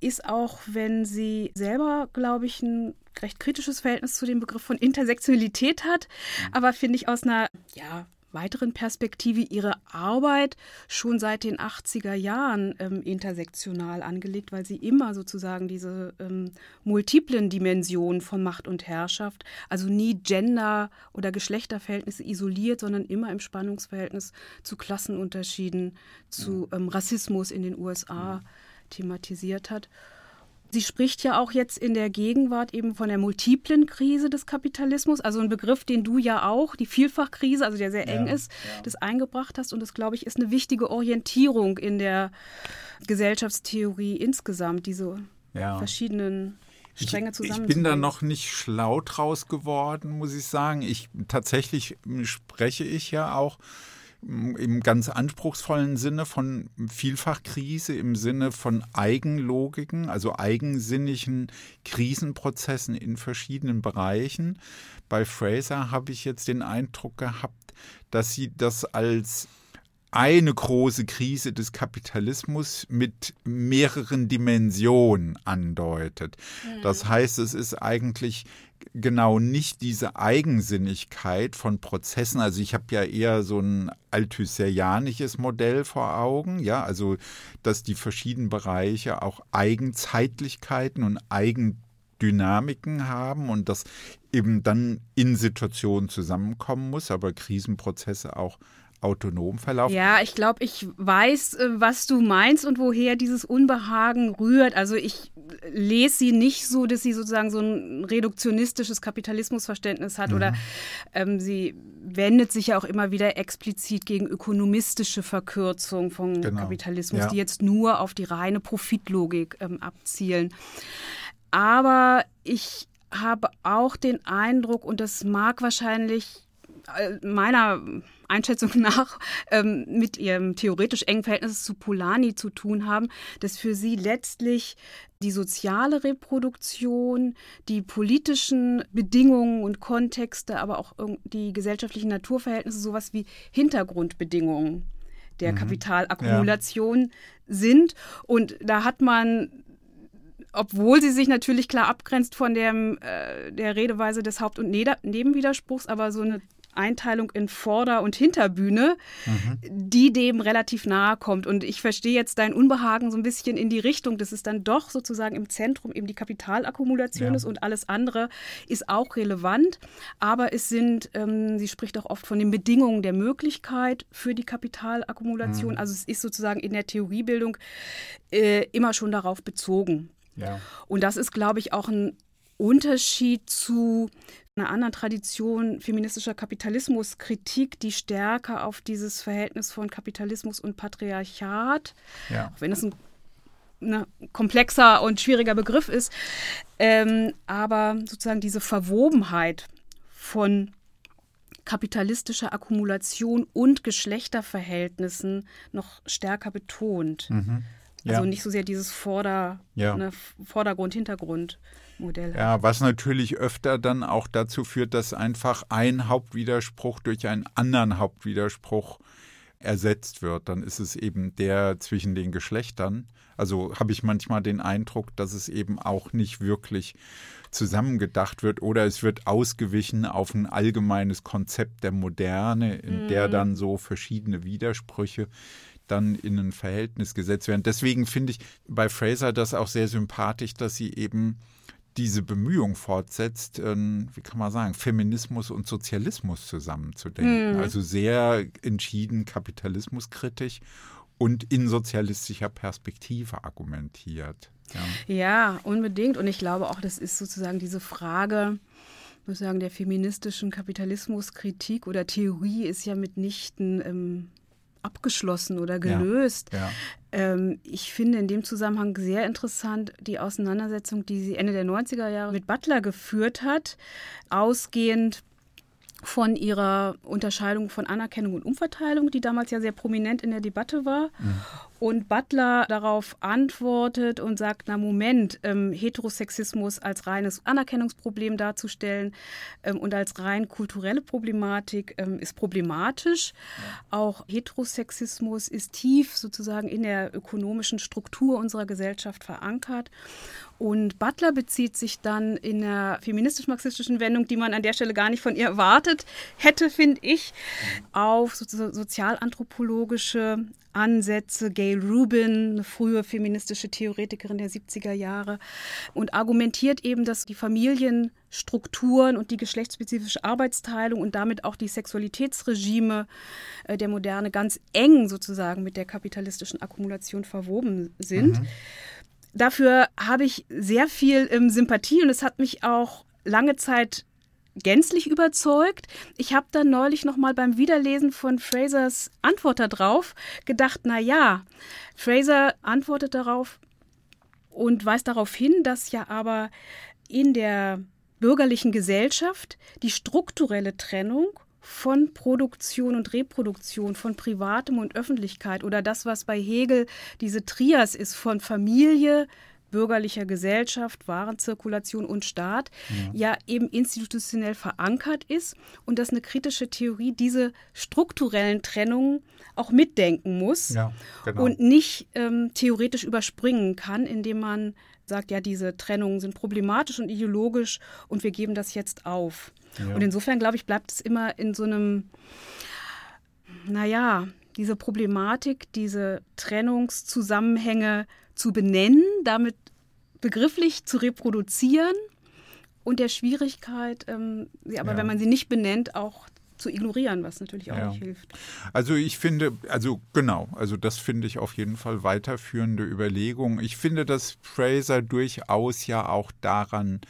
ist auch, wenn sie selber, glaube ich, ein recht kritisches Verhältnis zu dem Begriff von Intersektionalität hat, mhm. aber finde ich aus einer ja, weiteren Perspektive ihre Arbeit schon seit den 80er Jahren ähm, intersektional angelegt, weil sie immer sozusagen diese ähm, multiplen Dimensionen von Macht und Herrschaft, also nie Gender- oder Geschlechterverhältnisse isoliert, sondern immer im Spannungsverhältnis zu Klassenunterschieden, zu ähm, Rassismus in den USA. Mhm thematisiert hat. Sie spricht ja auch jetzt in der Gegenwart eben von der multiplen Krise des Kapitalismus, also ein Begriff, den du ja auch, die Vielfachkrise, also der sehr eng ja, ist, ja. das eingebracht hast. Und das, glaube ich, ist eine wichtige Orientierung in der Gesellschaftstheorie insgesamt, diese ja. verschiedenen Stränge zusammen. Ich bin da noch nicht schlau draus geworden, muss ich sagen. Ich tatsächlich spreche ich ja auch im ganz anspruchsvollen Sinne von Vielfachkrise, im Sinne von Eigenlogiken, also eigensinnigen Krisenprozessen in verschiedenen Bereichen. Bei Fraser habe ich jetzt den Eindruck gehabt, dass sie das als eine große Krise des Kapitalismus mit mehreren Dimensionen andeutet. Mhm. Das heißt, es ist eigentlich genau nicht diese Eigensinnigkeit von Prozessen. Also ich habe ja eher so ein althusserianisches Modell vor Augen, ja, also dass die verschiedenen Bereiche auch Eigenzeitlichkeiten und Eigendynamiken haben und das eben dann in Situationen zusammenkommen muss, aber Krisenprozesse auch autonom verlaufen. Ja, ich glaube, ich weiß, äh, was du meinst und woher dieses Unbehagen rührt. Also ich lese sie nicht so, dass sie sozusagen so ein reduktionistisches Kapitalismusverständnis hat mhm. oder ähm, sie wendet sich ja auch immer wieder explizit gegen ökonomistische Verkürzung von genau. Kapitalismus, ja. die jetzt nur auf die reine Profitlogik ähm, abzielen. Aber ich habe auch den Eindruck, und das mag wahrscheinlich äh, meiner Einschätzung nach ähm, mit ihrem theoretisch engen Verhältnis zu Polanyi zu tun haben, dass für sie letztlich die soziale Reproduktion, die politischen Bedingungen und Kontexte, aber auch die gesellschaftlichen Naturverhältnisse sowas wie Hintergrundbedingungen der mhm. Kapitalakkumulation ja. sind. Und da hat man obwohl sie sich natürlich klar abgrenzt von dem, äh, der Redeweise des Haupt- und Nebenwiderspruchs, aber so eine Einteilung in Vorder- und Hinterbühne, mhm. die dem relativ nahe kommt. Und ich verstehe jetzt dein Unbehagen so ein bisschen in die Richtung, dass es dann doch sozusagen im Zentrum eben die Kapitalakkumulation ja. ist und alles andere ist auch relevant. Aber es sind, ähm, sie spricht auch oft von den Bedingungen der Möglichkeit für die Kapitalakkumulation. Mhm. Also es ist sozusagen in der Theoriebildung äh, immer schon darauf bezogen. Ja. Und das ist, glaube ich, auch ein Unterschied zu einer anderen Tradition feministischer Kapitalismuskritik, die stärker auf dieses Verhältnis von Kapitalismus und Patriarchat, ja. auch wenn es ein ne, komplexer und schwieriger Begriff ist, ähm, aber sozusagen diese Verwobenheit von kapitalistischer Akkumulation und Geschlechterverhältnissen noch stärker betont. Mhm. Ja. Also nicht so sehr dieses Vorder, ja. ne, Vordergrund-Hintergrund. Modell. Ja, was natürlich öfter dann auch dazu führt, dass einfach ein Hauptwiderspruch durch einen anderen Hauptwiderspruch ersetzt wird, dann ist es eben der zwischen den Geschlechtern. Also habe ich manchmal den Eindruck, dass es eben auch nicht wirklich zusammengedacht wird oder es wird ausgewichen auf ein allgemeines Konzept der Moderne, in mhm. der dann so verschiedene Widersprüche dann in ein Verhältnis gesetzt werden. Deswegen finde ich bei Fraser das auch sehr sympathisch, dass sie eben diese Bemühung fortsetzt, wie kann man sagen, Feminismus und Sozialismus zusammenzudenken. Mhm. Also sehr entschieden kapitalismuskritisch und in sozialistischer Perspektive argumentiert. Ja. ja, unbedingt. Und ich glaube auch, das ist sozusagen diese Frage, muss sagen, der feministischen Kapitalismuskritik oder Theorie ist ja mitnichten ähm, abgeschlossen oder gelöst. Ja, ja. Ähm, ich finde in dem Zusammenhang sehr interessant die Auseinandersetzung, die sie Ende der 90er Jahre mit Butler geführt hat, ausgehend von ihrer Unterscheidung von Anerkennung und Umverteilung, die damals ja sehr prominent in der Debatte war. Mhm. Und Butler darauf antwortet und sagt, na Moment, ähm, Heterosexismus als reines Anerkennungsproblem darzustellen ähm, und als rein kulturelle Problematik ähm, ist problematisch. Ja. Auch Heterosexismus ist tief sozusagen in der ökonomischen Struktur unserer Gesellschaft verankert. Und Butler bezieht sich dann in der feministisch-marxistischen Wendung, die man an der Stelle gar nicht von ihr erwartet hätte, finde ich, auf so sozialanthropologische Ansätze. Gail Rubin, eine frühe feministische Theoretikerin der 70er Jahre, und argumentiert eben, dass die Familienstrukturen und die geschlechtsspezifische Arbeitsteilung und damit auch die Sexualitätsregime äh, der Moderne ganz eng sozusagen mit der kapitalistischen Akkumulation verwoben sind. Mhm. Dafür habe ich sehr viel ähm, Sympathie und es hat mich auch lange Zeit gänzlich überzeugt. Ich habe dann neulich noch mal beim Wiederlesen von Frasers Antwort darauf gedacht, na ja, Fraser antwortet darauf und weist darauf hin, dass ja aber in der bürgerlichen Gesellschaft die strukturelle Trennung von Produktion und Reproduktion, von Privatem und Öffentlichkeit oder das, was bei Hegel diese Trias ist von Familie, bürgerlicher Gesellschaft, Warenzirkulation und Staat ja. ja. eben institutionell verankert ist und dass eine kritische Theorie diese strukturellen Trennungen auch mitdenken muss ja, genau. und nicht ähm, theoretisch überspringen kann, indem man sagt, ja, diese Trennungen sind problematisch und ideologisch und wir geben das jetzt auf. Ja. Und insofern, glaube ich, bleibt es immer in so einem, naja, diese Problematik, diese Trennungszusammenhänge zu benennen, damit begrifflich zu reproduzieren und der Schwierigkeit, ähm, aber ja. wenn man sie nicht benennt, auch zu ignorieren, was natürlich auch ja. nicht hilft. Also ich finde, also genau, also das finde ich auf jeden Fall weiterführende Überlegungen. Ich finde, dass Fraser durchaus ja auch daran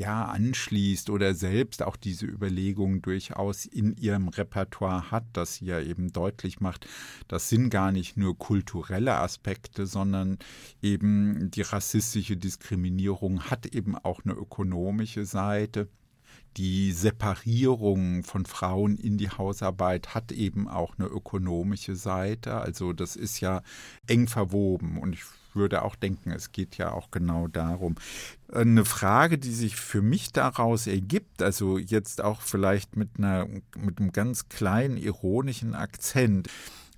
ja anschließt oder selbst auch diese Überlegungen durchaus in ihrem Repertoire hat, dass sie ja eben deutlich macht, das sind gar nicht nur kulturelle Aspekte, sondern eben die rassistische Diskriminierung hat eben auch eine ökonomische Seite die Separierung von Frauen in die Hausarbeit hat eben auch eine ökonomische Seite. Also das ist ja eng verwoben und ich würde auch denken, es geht ja auch genau darum. Eine Frage, die sich für mich daraus ergibt, also jetzt auch vielleicht mit einer mit einem ganz kleinen ironischen Akzent.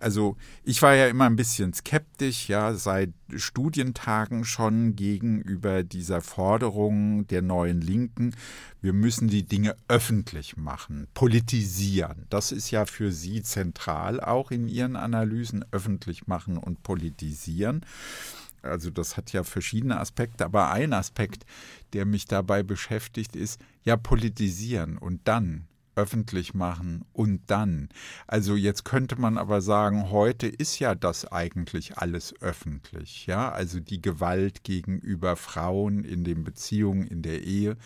Also ich war ja immer ein bisschen skeptisch, ja, seit Studientagen schon gegenüber dieser Forderung der neuen Linken. Wir müssen die Dinge öffentlich machen, politisieren. Das ist ja für Sie zentral auch in Ihren Analysen, öffentlich machen und politisieren. Also das hat ja verschiedene Aspekte, aber ein Aspekt, der mich dabei beschäftigt, ist ja politisieren und dann öffentlich machen und dann. Also jetzt könnte man aber sagen, heute ist ja das eigentlich alles öffentlich, ja, also die Gewalt gegenüber Frauen in den Beziehungen in der Ehe,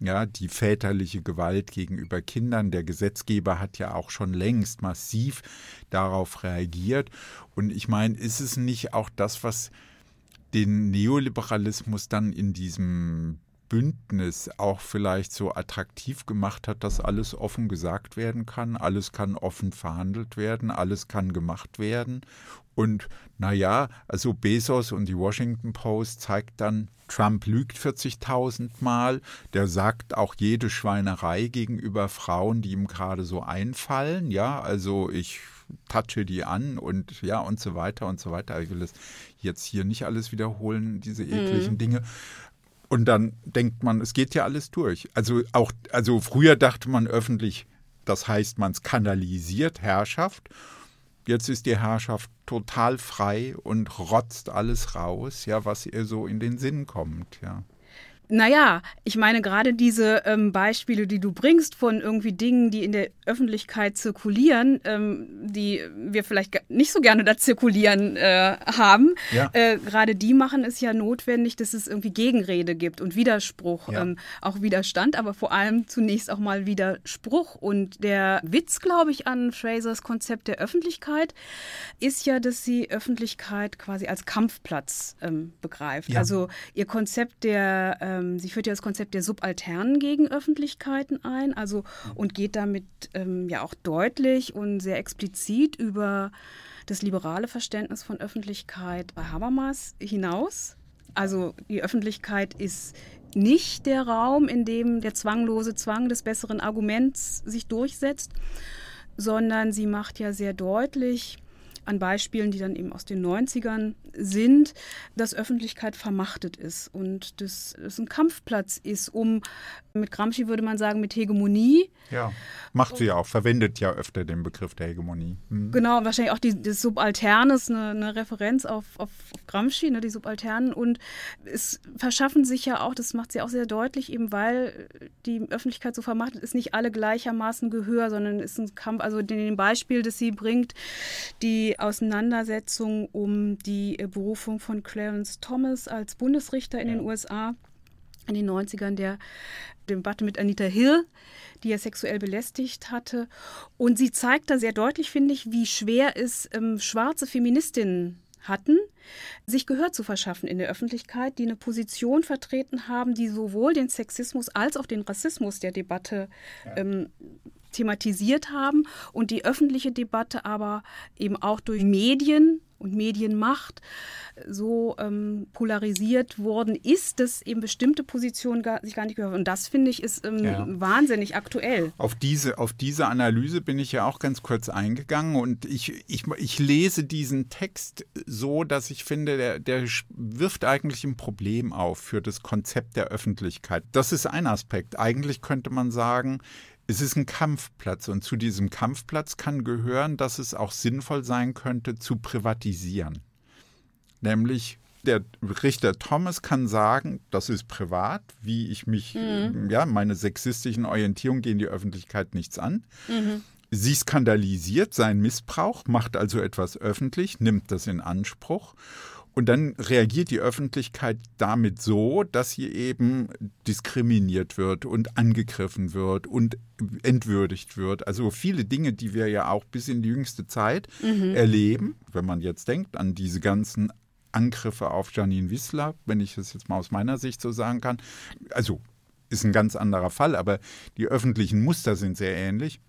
ja, die väterliche Gewalt gegenüber Kindern. Der Gesetzgeber hat ja auch schon längst massiv darauf reagiert und ich meine, ist es nicht auch das, was den Neoliberalismus dann in diesem Bündnis auch vielleicht so attraktiv gemacht hat, dass alles offen gesagt werden kann, alles kann offen verhandelt werden, alles kann gemacht werden. Und naja, also Bezos und die Washington Post zeigt dann, Trump lügt 40.000 Mal, der sagt auch jede Schweinerei gegenüber Frauen, die ihm gerade so einfallen. Ja, also ich touche die an und ja und so weiter und so weiter. Ich will das jetzt hier nicht alles wiederholen, diese ekligen mhm. Dinge. Und dann denkt man, es geht ja alles durch. Also auch, also früher dachte man öffentlich, das heißt, man skandalisiert Herrschaft. Jetzt ist die Herrschaft total frei und rotzt alles raus, ja, was ihr so in den Sinn kommt, ja. Naja, ich meine gerade diese ähm, Beispiele, die du bringst von irgendwie Dingen, die in der Öffentlichkeit zirkulieren, ähm, die wir vielleicht nicht so gerne da zirkulieren äh, haben, ja. äh, gerade die machen es ja notwendig, dass es irgendwie Gegenrede gibt und Widerspruch, ja. ähm, auch Widerstand, aber vor allem zunächst auch mal Widerspruch. Und der Witz, glaube ich, an Frasers Konzept der Öffentlichkeit ist ja, dass sie Öffentlichkeit quasi als Kampfplatz ähm, begreift. Ja. Also ihr Konzept der ähm, sie führt ja das Konzept der Subalternen gegen Öffentlichkeiten ein, also und geht damit ähm, ja auch deutlich und sehr explizit über das liberale Verständnis von Öffentlichkeit bei Habermas hinaus. Also die Öffentlichkeit ist nicht der Raum, in dem der zwanglose Zwang des besseren Arguments sich durchsetzt, sondern sie macht ja sehr deutlich, an Beispielen, die dann eben aus den 90ern sind, dass Öffentlichkeit vermachtet ist und dass es ein Kampfplatz ist, um, mit Gramsci würde man sagen, mit Hegemonie. Ja, macht sie auch, verwendet ja öfter den Begriff der Hegemonie. Mhm. Genau, wahrscheinlich auch die, das Subalternes, eine, eine Referenz auf, auf, auf Gramsci, ne, die Subalternen. Und es verschaffen sich ja auch, das macht sie auch sehr deutlich, eben weil die Öffentlichkeit so vermachtet ist, nicht alle gleichermaßen Gehör, sondern ist ein Kampf, also in dem Beispiel, das sie bringt, die Auseinandersetzung um die äh, Berufung von Clarence Thomas als Bundesrichter in ja. den USA in den 90ern, der Debatte mit Anita Hill, die er sexuell belästigt hatte. Und sie zeigt da sehr deutlich, finde ich, wie schwer es ähm, schwarze Feministinnen hatten, sich Gehör zu verschaffen in der Öffentlichkeit, die eine Position vertreten haben, die sowohl den Sexismus als auch den Rassismus der Debatte ähm, thematisiert haben und die öffentliche Debatte aber eben auch durch Medien und Medienmacht so ähm, polarisiert worden ist, dass eben bestimmte Positionen gar, sich gar nicht gehören. Und das finde ich ist ähm, ja. wahnsinnig aktuell. Auf diese, auf diese Analyse bin ich ja auch ganz kurz eingegangen und ich, ich, ich lese diesen Text so, dass ich finde, der, der wirft eigentlich ein Problem auf für das Konzept der Öffentlichkeit. Das ist ein Aspekt. Eigentlich könnte man sagen, es ist ein Kampfplatz und zu diesem Kampfplatz kann gehören, dass es auch sinnvoll sein könnte, zu privatisieren. Nämlich der Richter Thomas kann sagen, das ist privat, wie ich mich, mhm. ja, meine sexistischen Orientierungen gehen die Öffentlichkeit nichts an. Mhm. Sie skandalisiert seinen Missbrauch, macht also etwas öffentlich, nimmt das in Anspruch und dann reagiert die Öffentlichkeit damit so, dass sie eben diskriminiert wird und angegriffen wird und entwürdigt wird. Also viele Dinge, die wir ja auch bis in die jüngste Zeit mhm. erleben, wenn man jetzt denkt an diese ganzen Angriffe auf Janine Wissler, wenn ich es jetzt mal aus meiner Sicht so sagen kann. Also ist ein ganz anderer Fall, aber die öffentlichen Muster sind sehr ähnlich.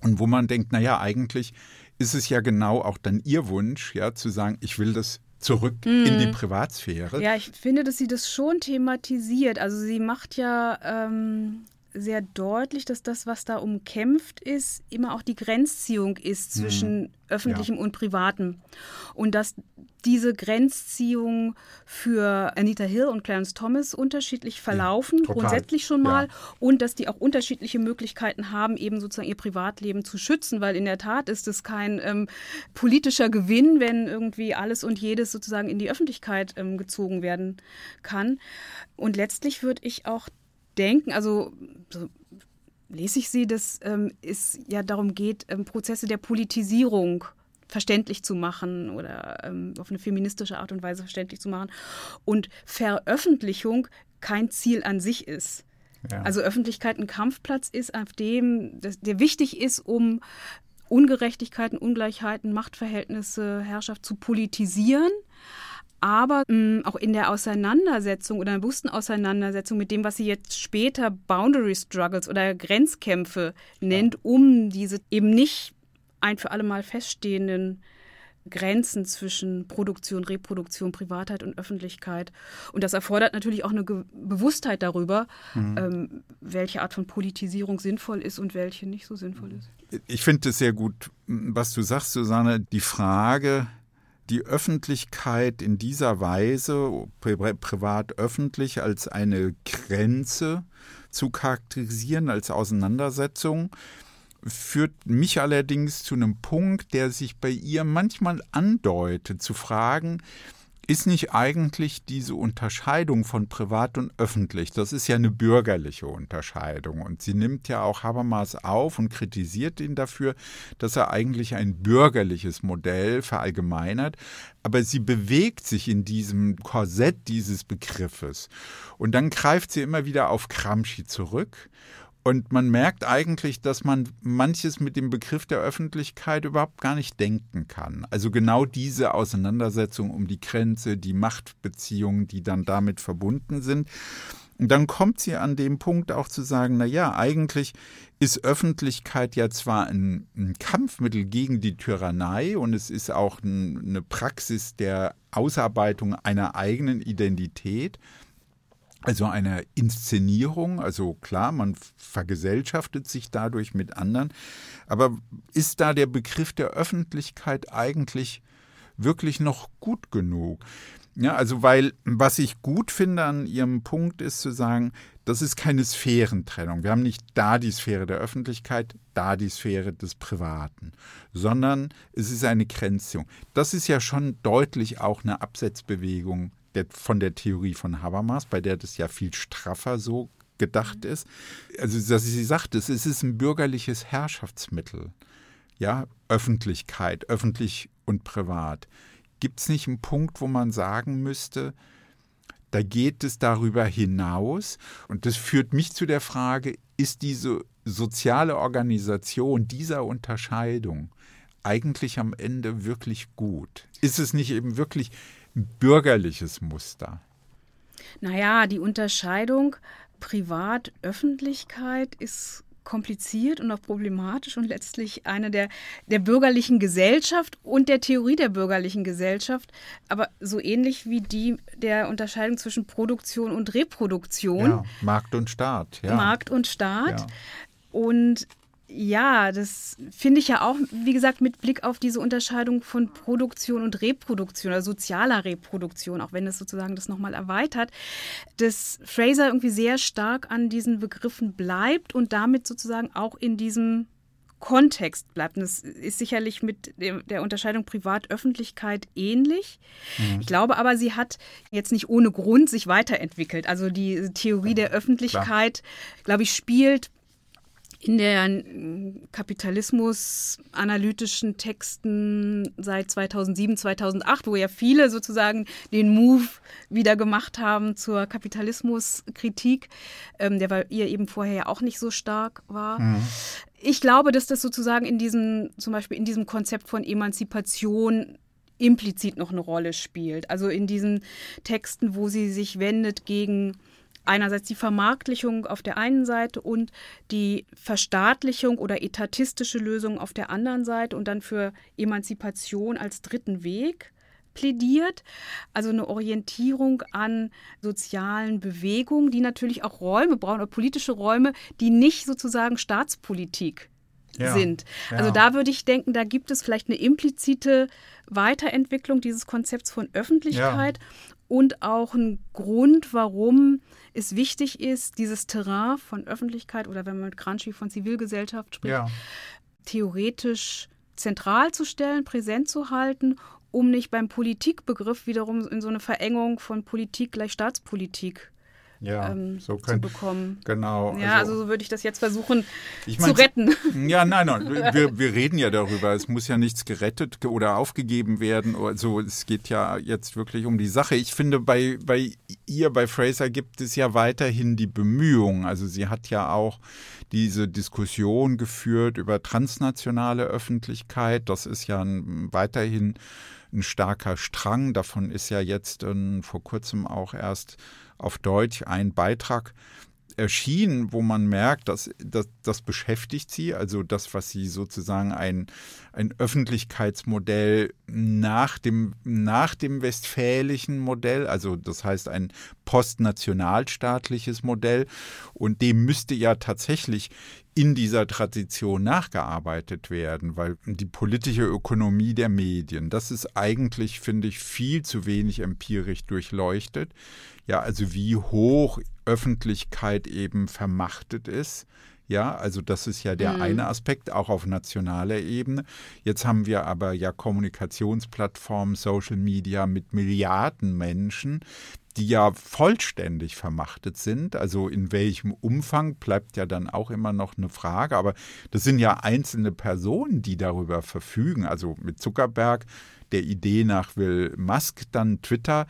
Und wo man denkt, naja, eigentlich ist es ja genau auch dann ihr Wunsch, ja, zu sagen, ich will das zurück mhm. in die mhm. Privatsphäre. Ja, ich finde, dass sie das schon thematisiert. Also sie macht ja ähm, sehr deutlich, dass das, was da umkämpft ist, immer auch die Grenzziehung ist mhm. zwischen mhm. öffentlichem ja. und privatem. Und dass diese Grenzziehung für Anita Hill und Clarence Thomas unterschiedlich verlaufen, ja, grundsätzlich schon mal, ja. und dass die auch unterschiedliche Möglichkeiten haben, eben sozusagen ihr Privatleben zu schützen, weil in der Tat ist es kein ähm, politischer Gewinn, wenn irgendwie alles und jedes sozusagen in die Öffentlichkeit ähm, gezogen werden kann. Und letztlich würde ich auch denken, also so lese ich sie, dass ähm, es ja darum geht, ähm, Prozesse der Politisierung verständlich zu machen oder ähm, auf eine feministische Art und Weise verständlich zu machen und Veröffentlichung kein Ziel an sich ist. Ja. Also Öffentlichkeit ein Kampfplatz ist, auf dem das, der wichtig ist, um Ungerechtigkeiten, Ungleichheiten, Machtverhältnisse, Herrschaft zu politisieren aber mh, mm, auch in der Auseinandersetzung oder in der bewussten Auseinandersetzung mit dem, was sie jetzt später Boundary Struggles oder Grenzkämpfe nennt, um diese eben nicht ein für alle Mal feststehenden Grenzen zwischen Produktion, Reproduktion, Privatheit und Öffentlichkeit. Und das erfordert natürlich auch eine Ge Bewusstheit darüber, mhm. ähm, welche Art von Politisierung sinnvoll ist und welche nicht so sinnvoll ist. Ich finde es sehr gut was du sagst, Susanne, die Frage, die Öffentlichkeit in dieser Weise, privat-öffentlich, als eine Grenze zu charakterisieren, als Auseinandersetzung, führt mich allerdings zu einem Punkt, der sich bei ihr manchmal andeutet, zu fragen, ist nicht eigentlich diese Unterscheidung von privat und öffentlich, das ist ja eine bürgerliche Unterscheidung. Und sie nimmt ja auch Habermas auf und kritisiert ihn dafür, dass er eigentlich ein bürgerliches Modell verallgemeinert. Aber sie bewegt sich in diesem Korsett dieses Begriffes. Und dann greift sie immer wieder auf Gramsci zurück und man merkt eigentlich, dass man manches mit dem Begriff der Öffentlichkeit überhaupt gar nicht denken kann. Also genau diese Auseinandersetzung um die Grenze, die Machtbeziehungen, die dann damit verbunden sind. Und dann kommt sie an dem Punkt auch zu sagen, na ja, eigentlich ist Öffentlichkeit ja zwar ein, ein Kampfmittel gegen die Tyrannei und es ist auch ein, eine Praxis der Ausarbeitung einer eigenen Identität, also eine Inszenierung, also klar, man vergesellschaftet sich dadurch mit anderen, aber ist da der Begriff der Öffentlichkeit eigentlich wirklich noch gut genug? Ja, also weil was ich gut finde an Ihrem Punkt ist zu sagen, das ist keine Sphärentrennung. Wir haben nicht da die Sphäre der Öffentlichkeit, da die Sphäre des Privaten, sondern es ist eine Grenzung. Das ist ja schon deutlich auch eine Absetzbewegung der, von der Theorie von Habermas, bei der das ja viel straffer so gedacht ist. Also, dass sie sagt, es ist ein bürgerliches Herrschaftsmittel. Ja, Öffentlichkeit, öffentlich und privat. Gibt es nicht einen Punkt, wo man sagen müsste, da geht es darüber hinaus? Und das führt mich zu der Frage, ist diese soziale Organisation dieser Unterscheidung eigentlich am Ende wirklich gut? Ist es nicht eben wirklich bürgerliches Muster? Naja, die Unterscheidung Privat-Öffentlichkeit ist kompliziert und auch problematisch und letztlich eine der, der bürgerlichen Gesellschaft und der Theorie der bürgerlichen Gesellschaft, aber so ähnlich wie die der Unterscheidung zwischen Produktion und Reproduktion. Ja, Markt und Staat. Ja. Markt und Staat. Ja. Und ja, das finde ich ja auch, wie gesagt, mit Blick auf diese Unterscheidung von Produktion und Reproduktion oder sozialer Reproduktion, auch wenn es sozusagen das nochmal erweitert, dass Fraser irgendwie sehr stark an diesen Begriffen bleibt und damit sozusagen auch in diesem Kontext bleibt. Und das ist sicherlich mit der Unterscheidung Privat-Öffentlichkeit ähnlich. Mhm. Ich glaube aber, sie hat jetzt nicht ohne Grund sich weiterentwickelt. Also die Theorie der Öffentlichkeit, Klar. glaube ich, spielt in den kapitalismus-analytischen Texten seit 2007, 2008, wo ja viele sozusagen den Move wieder gemacht haben zur Kapitalismuskritik, ähm, der bei ihr eben vorher ja auch nicht so stark war. Mhm. Ich glaube, dass das sozusagen in diesem, zum Beispiel in diesem Konzept von Emanzipation implizit noch eine Rolle spielt. Also in diesen Texten, wo sie sich wendet gegen einerseits die Vermarktlichung auf der einen Seite und die Verstaatlichung oder etatistische Lösung auf der anderen Seite und dann für Emanzipation als dritten Weg plädiert. Also eine Orientierung an sozialen Bewegungen, die natürlich auch Räume brauchen oder politische Räume, die nicht sozusagen Staatspolitik ja, sind. Ja. Also da würde ich denken, da gibt es vielleicht eine implizite Weiterentwicklung dieses Konzepts von Öffentlichkeit ja. Und auch einen Grund, warum es wichtig ist, dieses Terrain von Öffentlichkeit oder wenn man mit Gramsci von Zivilgesellschaft spricht, ja. theoretisch zentral zu stellen, präsent zu halten, um nicht beim Politikbegriff wiederum in so eine Verengung von Politik gleich Staatspolitik ja, ähm, so können, zu bekommen. Genau. Ja, also, also, so würde ich das jetzt versuchen ich mein, zu retten. Ja, nein, nein, wir, wir reden ja darüber. Es muss ja nichts gerettet oder aufgegeben werden. Also es geht ja jetzt wirklich um die Sache. Ich finde, bei, bei ihr, bei Fraser, gibt es ja weiterhin die Bemühungen. Also sie hat ja auch diese Diskussion geführt über transnationale Öffentlichkeit. Das ist ja ein, weiterhin ein starker Strang. Davon ist ja jetzt ähm, vor kurzem auch erst auf Deutsch ein Beitrag erschien, wo man merkt, dass, dass das beschäftigt sie, also das, was sie sozusagen ein, ein Öffentlichkeitsmodell nach dem, nach dem westfälischen Modell, also das heißt ein postnationalstaatliches Modell. Und dem müsste ja tatsächlich in dieser Tradition nachgearbeitet werden, weil die politische Ökonomie der Medien, das ist eigentlich, finde ich, viel zu wenig empirisch durchleuchtet. Ja, also wie hoch Öffentlichkeit eben vermachtet ist. Ja, also das ist ja der mhm. eine Aspekt, auch auf nationaler Ebene. Jetzt haben wir aber ja Kommunikationsplattformen, Social Media mit Milliarden Menschen, die ja vollständig vermachtet sind. Also in welchem Umfang bleibt ja dann auch immer noch eine Frage. Aber das sind ja einzelne Personen, die darüber verfügen. Also mit Zuckerberg der Idee nach will Musk dann Twitter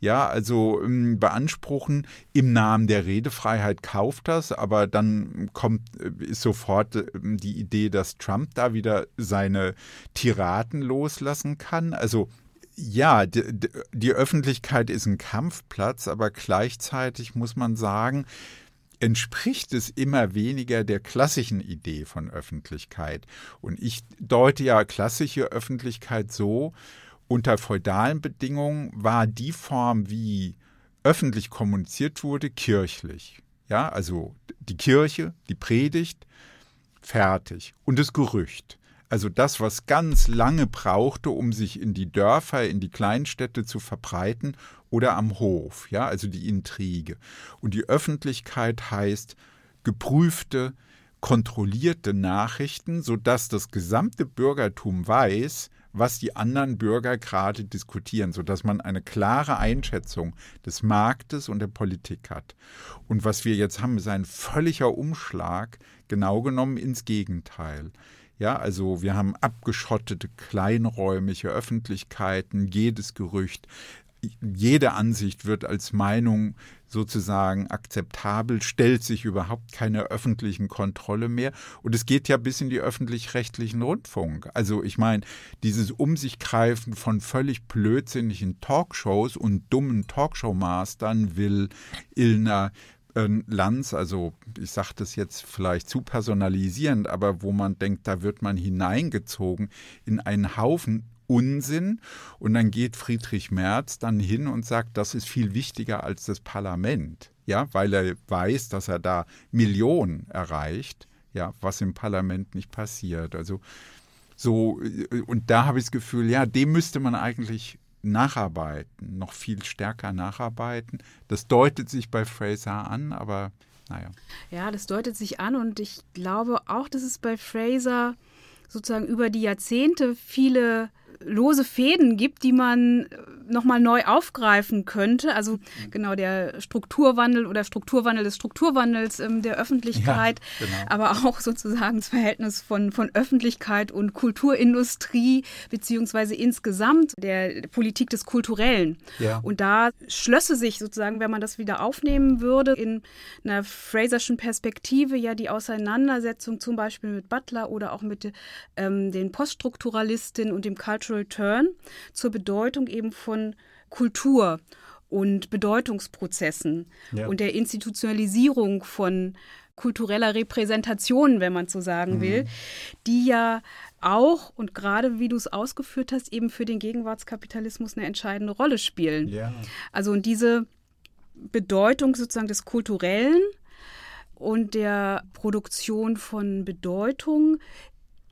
ja also ähm, beanspruchen im Namen der Redefreiheit kauft das, aber dann kommt äh, ist sofort ähm, die Idee, dass Trump da wieder seine Tiraden loslassen kann. Also ja, die, die, Öffentlichkeit ist ein Kampfplatz, aber gleichzeitig muss man sagen, entspricht es immer weniger der klassischen Idee von Öffentlichkeit. Und ich deute ja klassische Öffentlichkeit so, unter feudalen Bedingungen war die Form, wie öffentlich kommuniziert wurde, kirchlich. Ja, also die Kirche, die Predigt, fertig. Und das Gerücht. Also das, was ganz lange brauchte, um sich in die Dörfer, in die Kleinstädte zu verbreiten oder am Hof, ja, also die Intrige. Und die Öffentlichkeit heißt geprüfte, kontrollierte Nachrichten, sodass das gesamte Bürgertum weiß, was die anderen Bürger gerade diskutieren, sodass man eine klare Einschätzung des Marktes und der Politik hat. Und was wir jetzt haben, ist ein völliger Umschlag, genau genommen ins Gegenteil. Ja, also wir haben abgeschottete, kleinräumige Öffentlichkeiten, jedes Gerücht, jede Ansicht wird als Meinung sozusagen akzeptabel, stellt sich überhaupt keine öffentlichen Kontrolle mehr. Und es geht ja bis in die öffentlich-rechtlichen Rundfunk. Also ich meine, dieses Um sich greifen von völlig blödsinnigen Talkshows und dummen Talkshow-Mastern will Ilna Lanz, also ich sage das jetzt vielleicht zu personalisierend, aber wo man denkt, da wird man hineingezogen in einen Haufen Unsinn. Und dann geht Friedrich Merz dann hin und sagt, das ist viel wichtiger als das Parlament. Ja, weil er weiß, dass er da Millionen erreicht, ja, was im Parlament nicht passiert. Also so, und da habe ich das Gefühl, ja, dem müsste man eigentlich nacharbeiten, noch viel stärker nacharbeiten. Das deutet sich bei Fraser an, aber naja. Ja, das deutet sich an und ich glaube auch, dass es bei Fraser sozusagen über die Jahrzehnte viele lose Fäden gibt, die man äh, nochmal neu aufgreifen könnte. Also genau der Strukturwandel oder Strukturwandel des Strukturwandels ähm, der Öffentlichkeit, ja, genau. aber auch sozusagen das Verhältnis von, von Öffentlichkeit und Kulturindustrie, beziehungsweise insgesamt der Politik des Kulturellen. Ja. Und da schlösse sich sozusagen, wenn man das wieder aufnehmen würde, in einer Fraserschen Perspektive ja die Auseinandersetzung zum Beispiel mit Butler oder auch mit ähm, den Poststrukturalistinnen und dem Cultural Turn zur Bedeutung eben von Kultur und Bedeutungsprozessen ja. und der Institutionalisierung von kultureller Repräsentation, wenn man so sagen mhm. will, die ja auch und gerade wie du es ausgeführt hast, eben für den Gegenwartskapitalismus eine entscheidende Rolle spielen. Ja. Also und diese Bedeutung sozusagen des Kulturellen und der Produktion von Bedeutung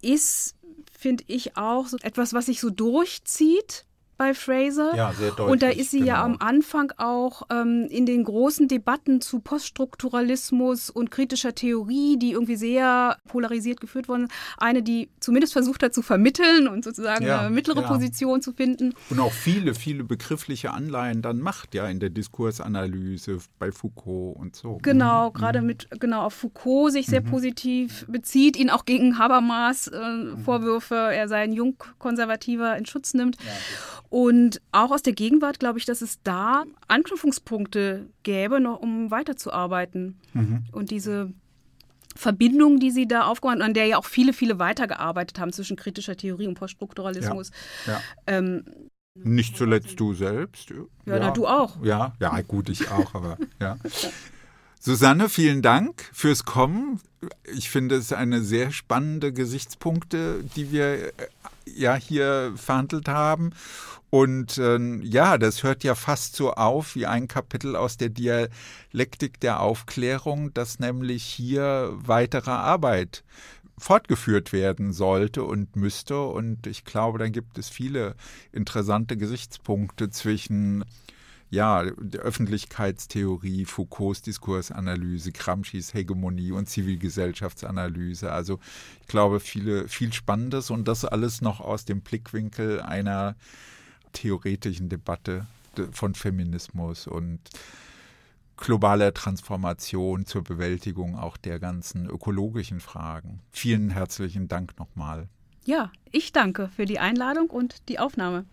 ist, finde ich, auch so etwas, was sich so durchzieht bei Fraser. Ja, sehr deutlich. Und da ist sie genau. ja am Anfang auch ähm, in den großen Debatten zu Poststrukturalismus und kritischer Theorie, die irgendwie sehr polarisiert geführt worden sind, eine, die zumindest versucht hat zu vermitteln und sozusagen ja, eine mittlere ja. Position zu finden. Und auch viele, viele begriffliche Anleihen dann macht, ja, in der Diskursanalyse bei Foucault und so. Genau, mhm. gerade mit, genau, auf Foucault sich sehr mhm. positiv bezieht, ihn auch gegen Habermas äh, mhm. Vorwürfe, er sei ein Jungkonservativer in Schutz nimmt. Ja, und auch aus der Gegenwart glaube ich, dass es da Anknüpfungspunkte gäbe, noch um weiterzuarbeiten. Mhm. Und diese Verbindung, die sie da aufgebaut haben, an der ja auch viele, viele weitergearbeitet haben zwischen kritischer Theorie und Poststrukturalismus. Ja, ja. Ähm, Nicht zuletzt du selbst. Ja, ja. Na, du auch. Ja, ja, gut, ich auch, aber ja. Susanne, vielen Dank fürs Kommen. Ich finde es eine sehr spannende Gesichtspunkte, die wir äh, ja hier verhandelt haben. Und äh, ja, das hört ja fast so auf wie ein Kapitel aus der Dialektik der Aufklärung, dass nämlich hier weitere Arbeit fortgeführt werden sollte und müsste. Und ich glaube, dann gibt es viele interessante Gesichtspunkte zwischen ja, Öffentlichkeitstheorie, Foucaults Diskursanalyse, Gramscis Hegemonie und Zivilgesellschaftsanalyse. Also ich glaube, viele, viel Spannendes und das alles noch aus dem Blickwinkel einer theoretischen Debatte von Feminismus und globaler Transformation zur Bewältigung auch der ganzen ökologischen Fragen. Vielen herzlichen Dank nochmal. Ja, ich danke für die Einladung und die Aufnahme.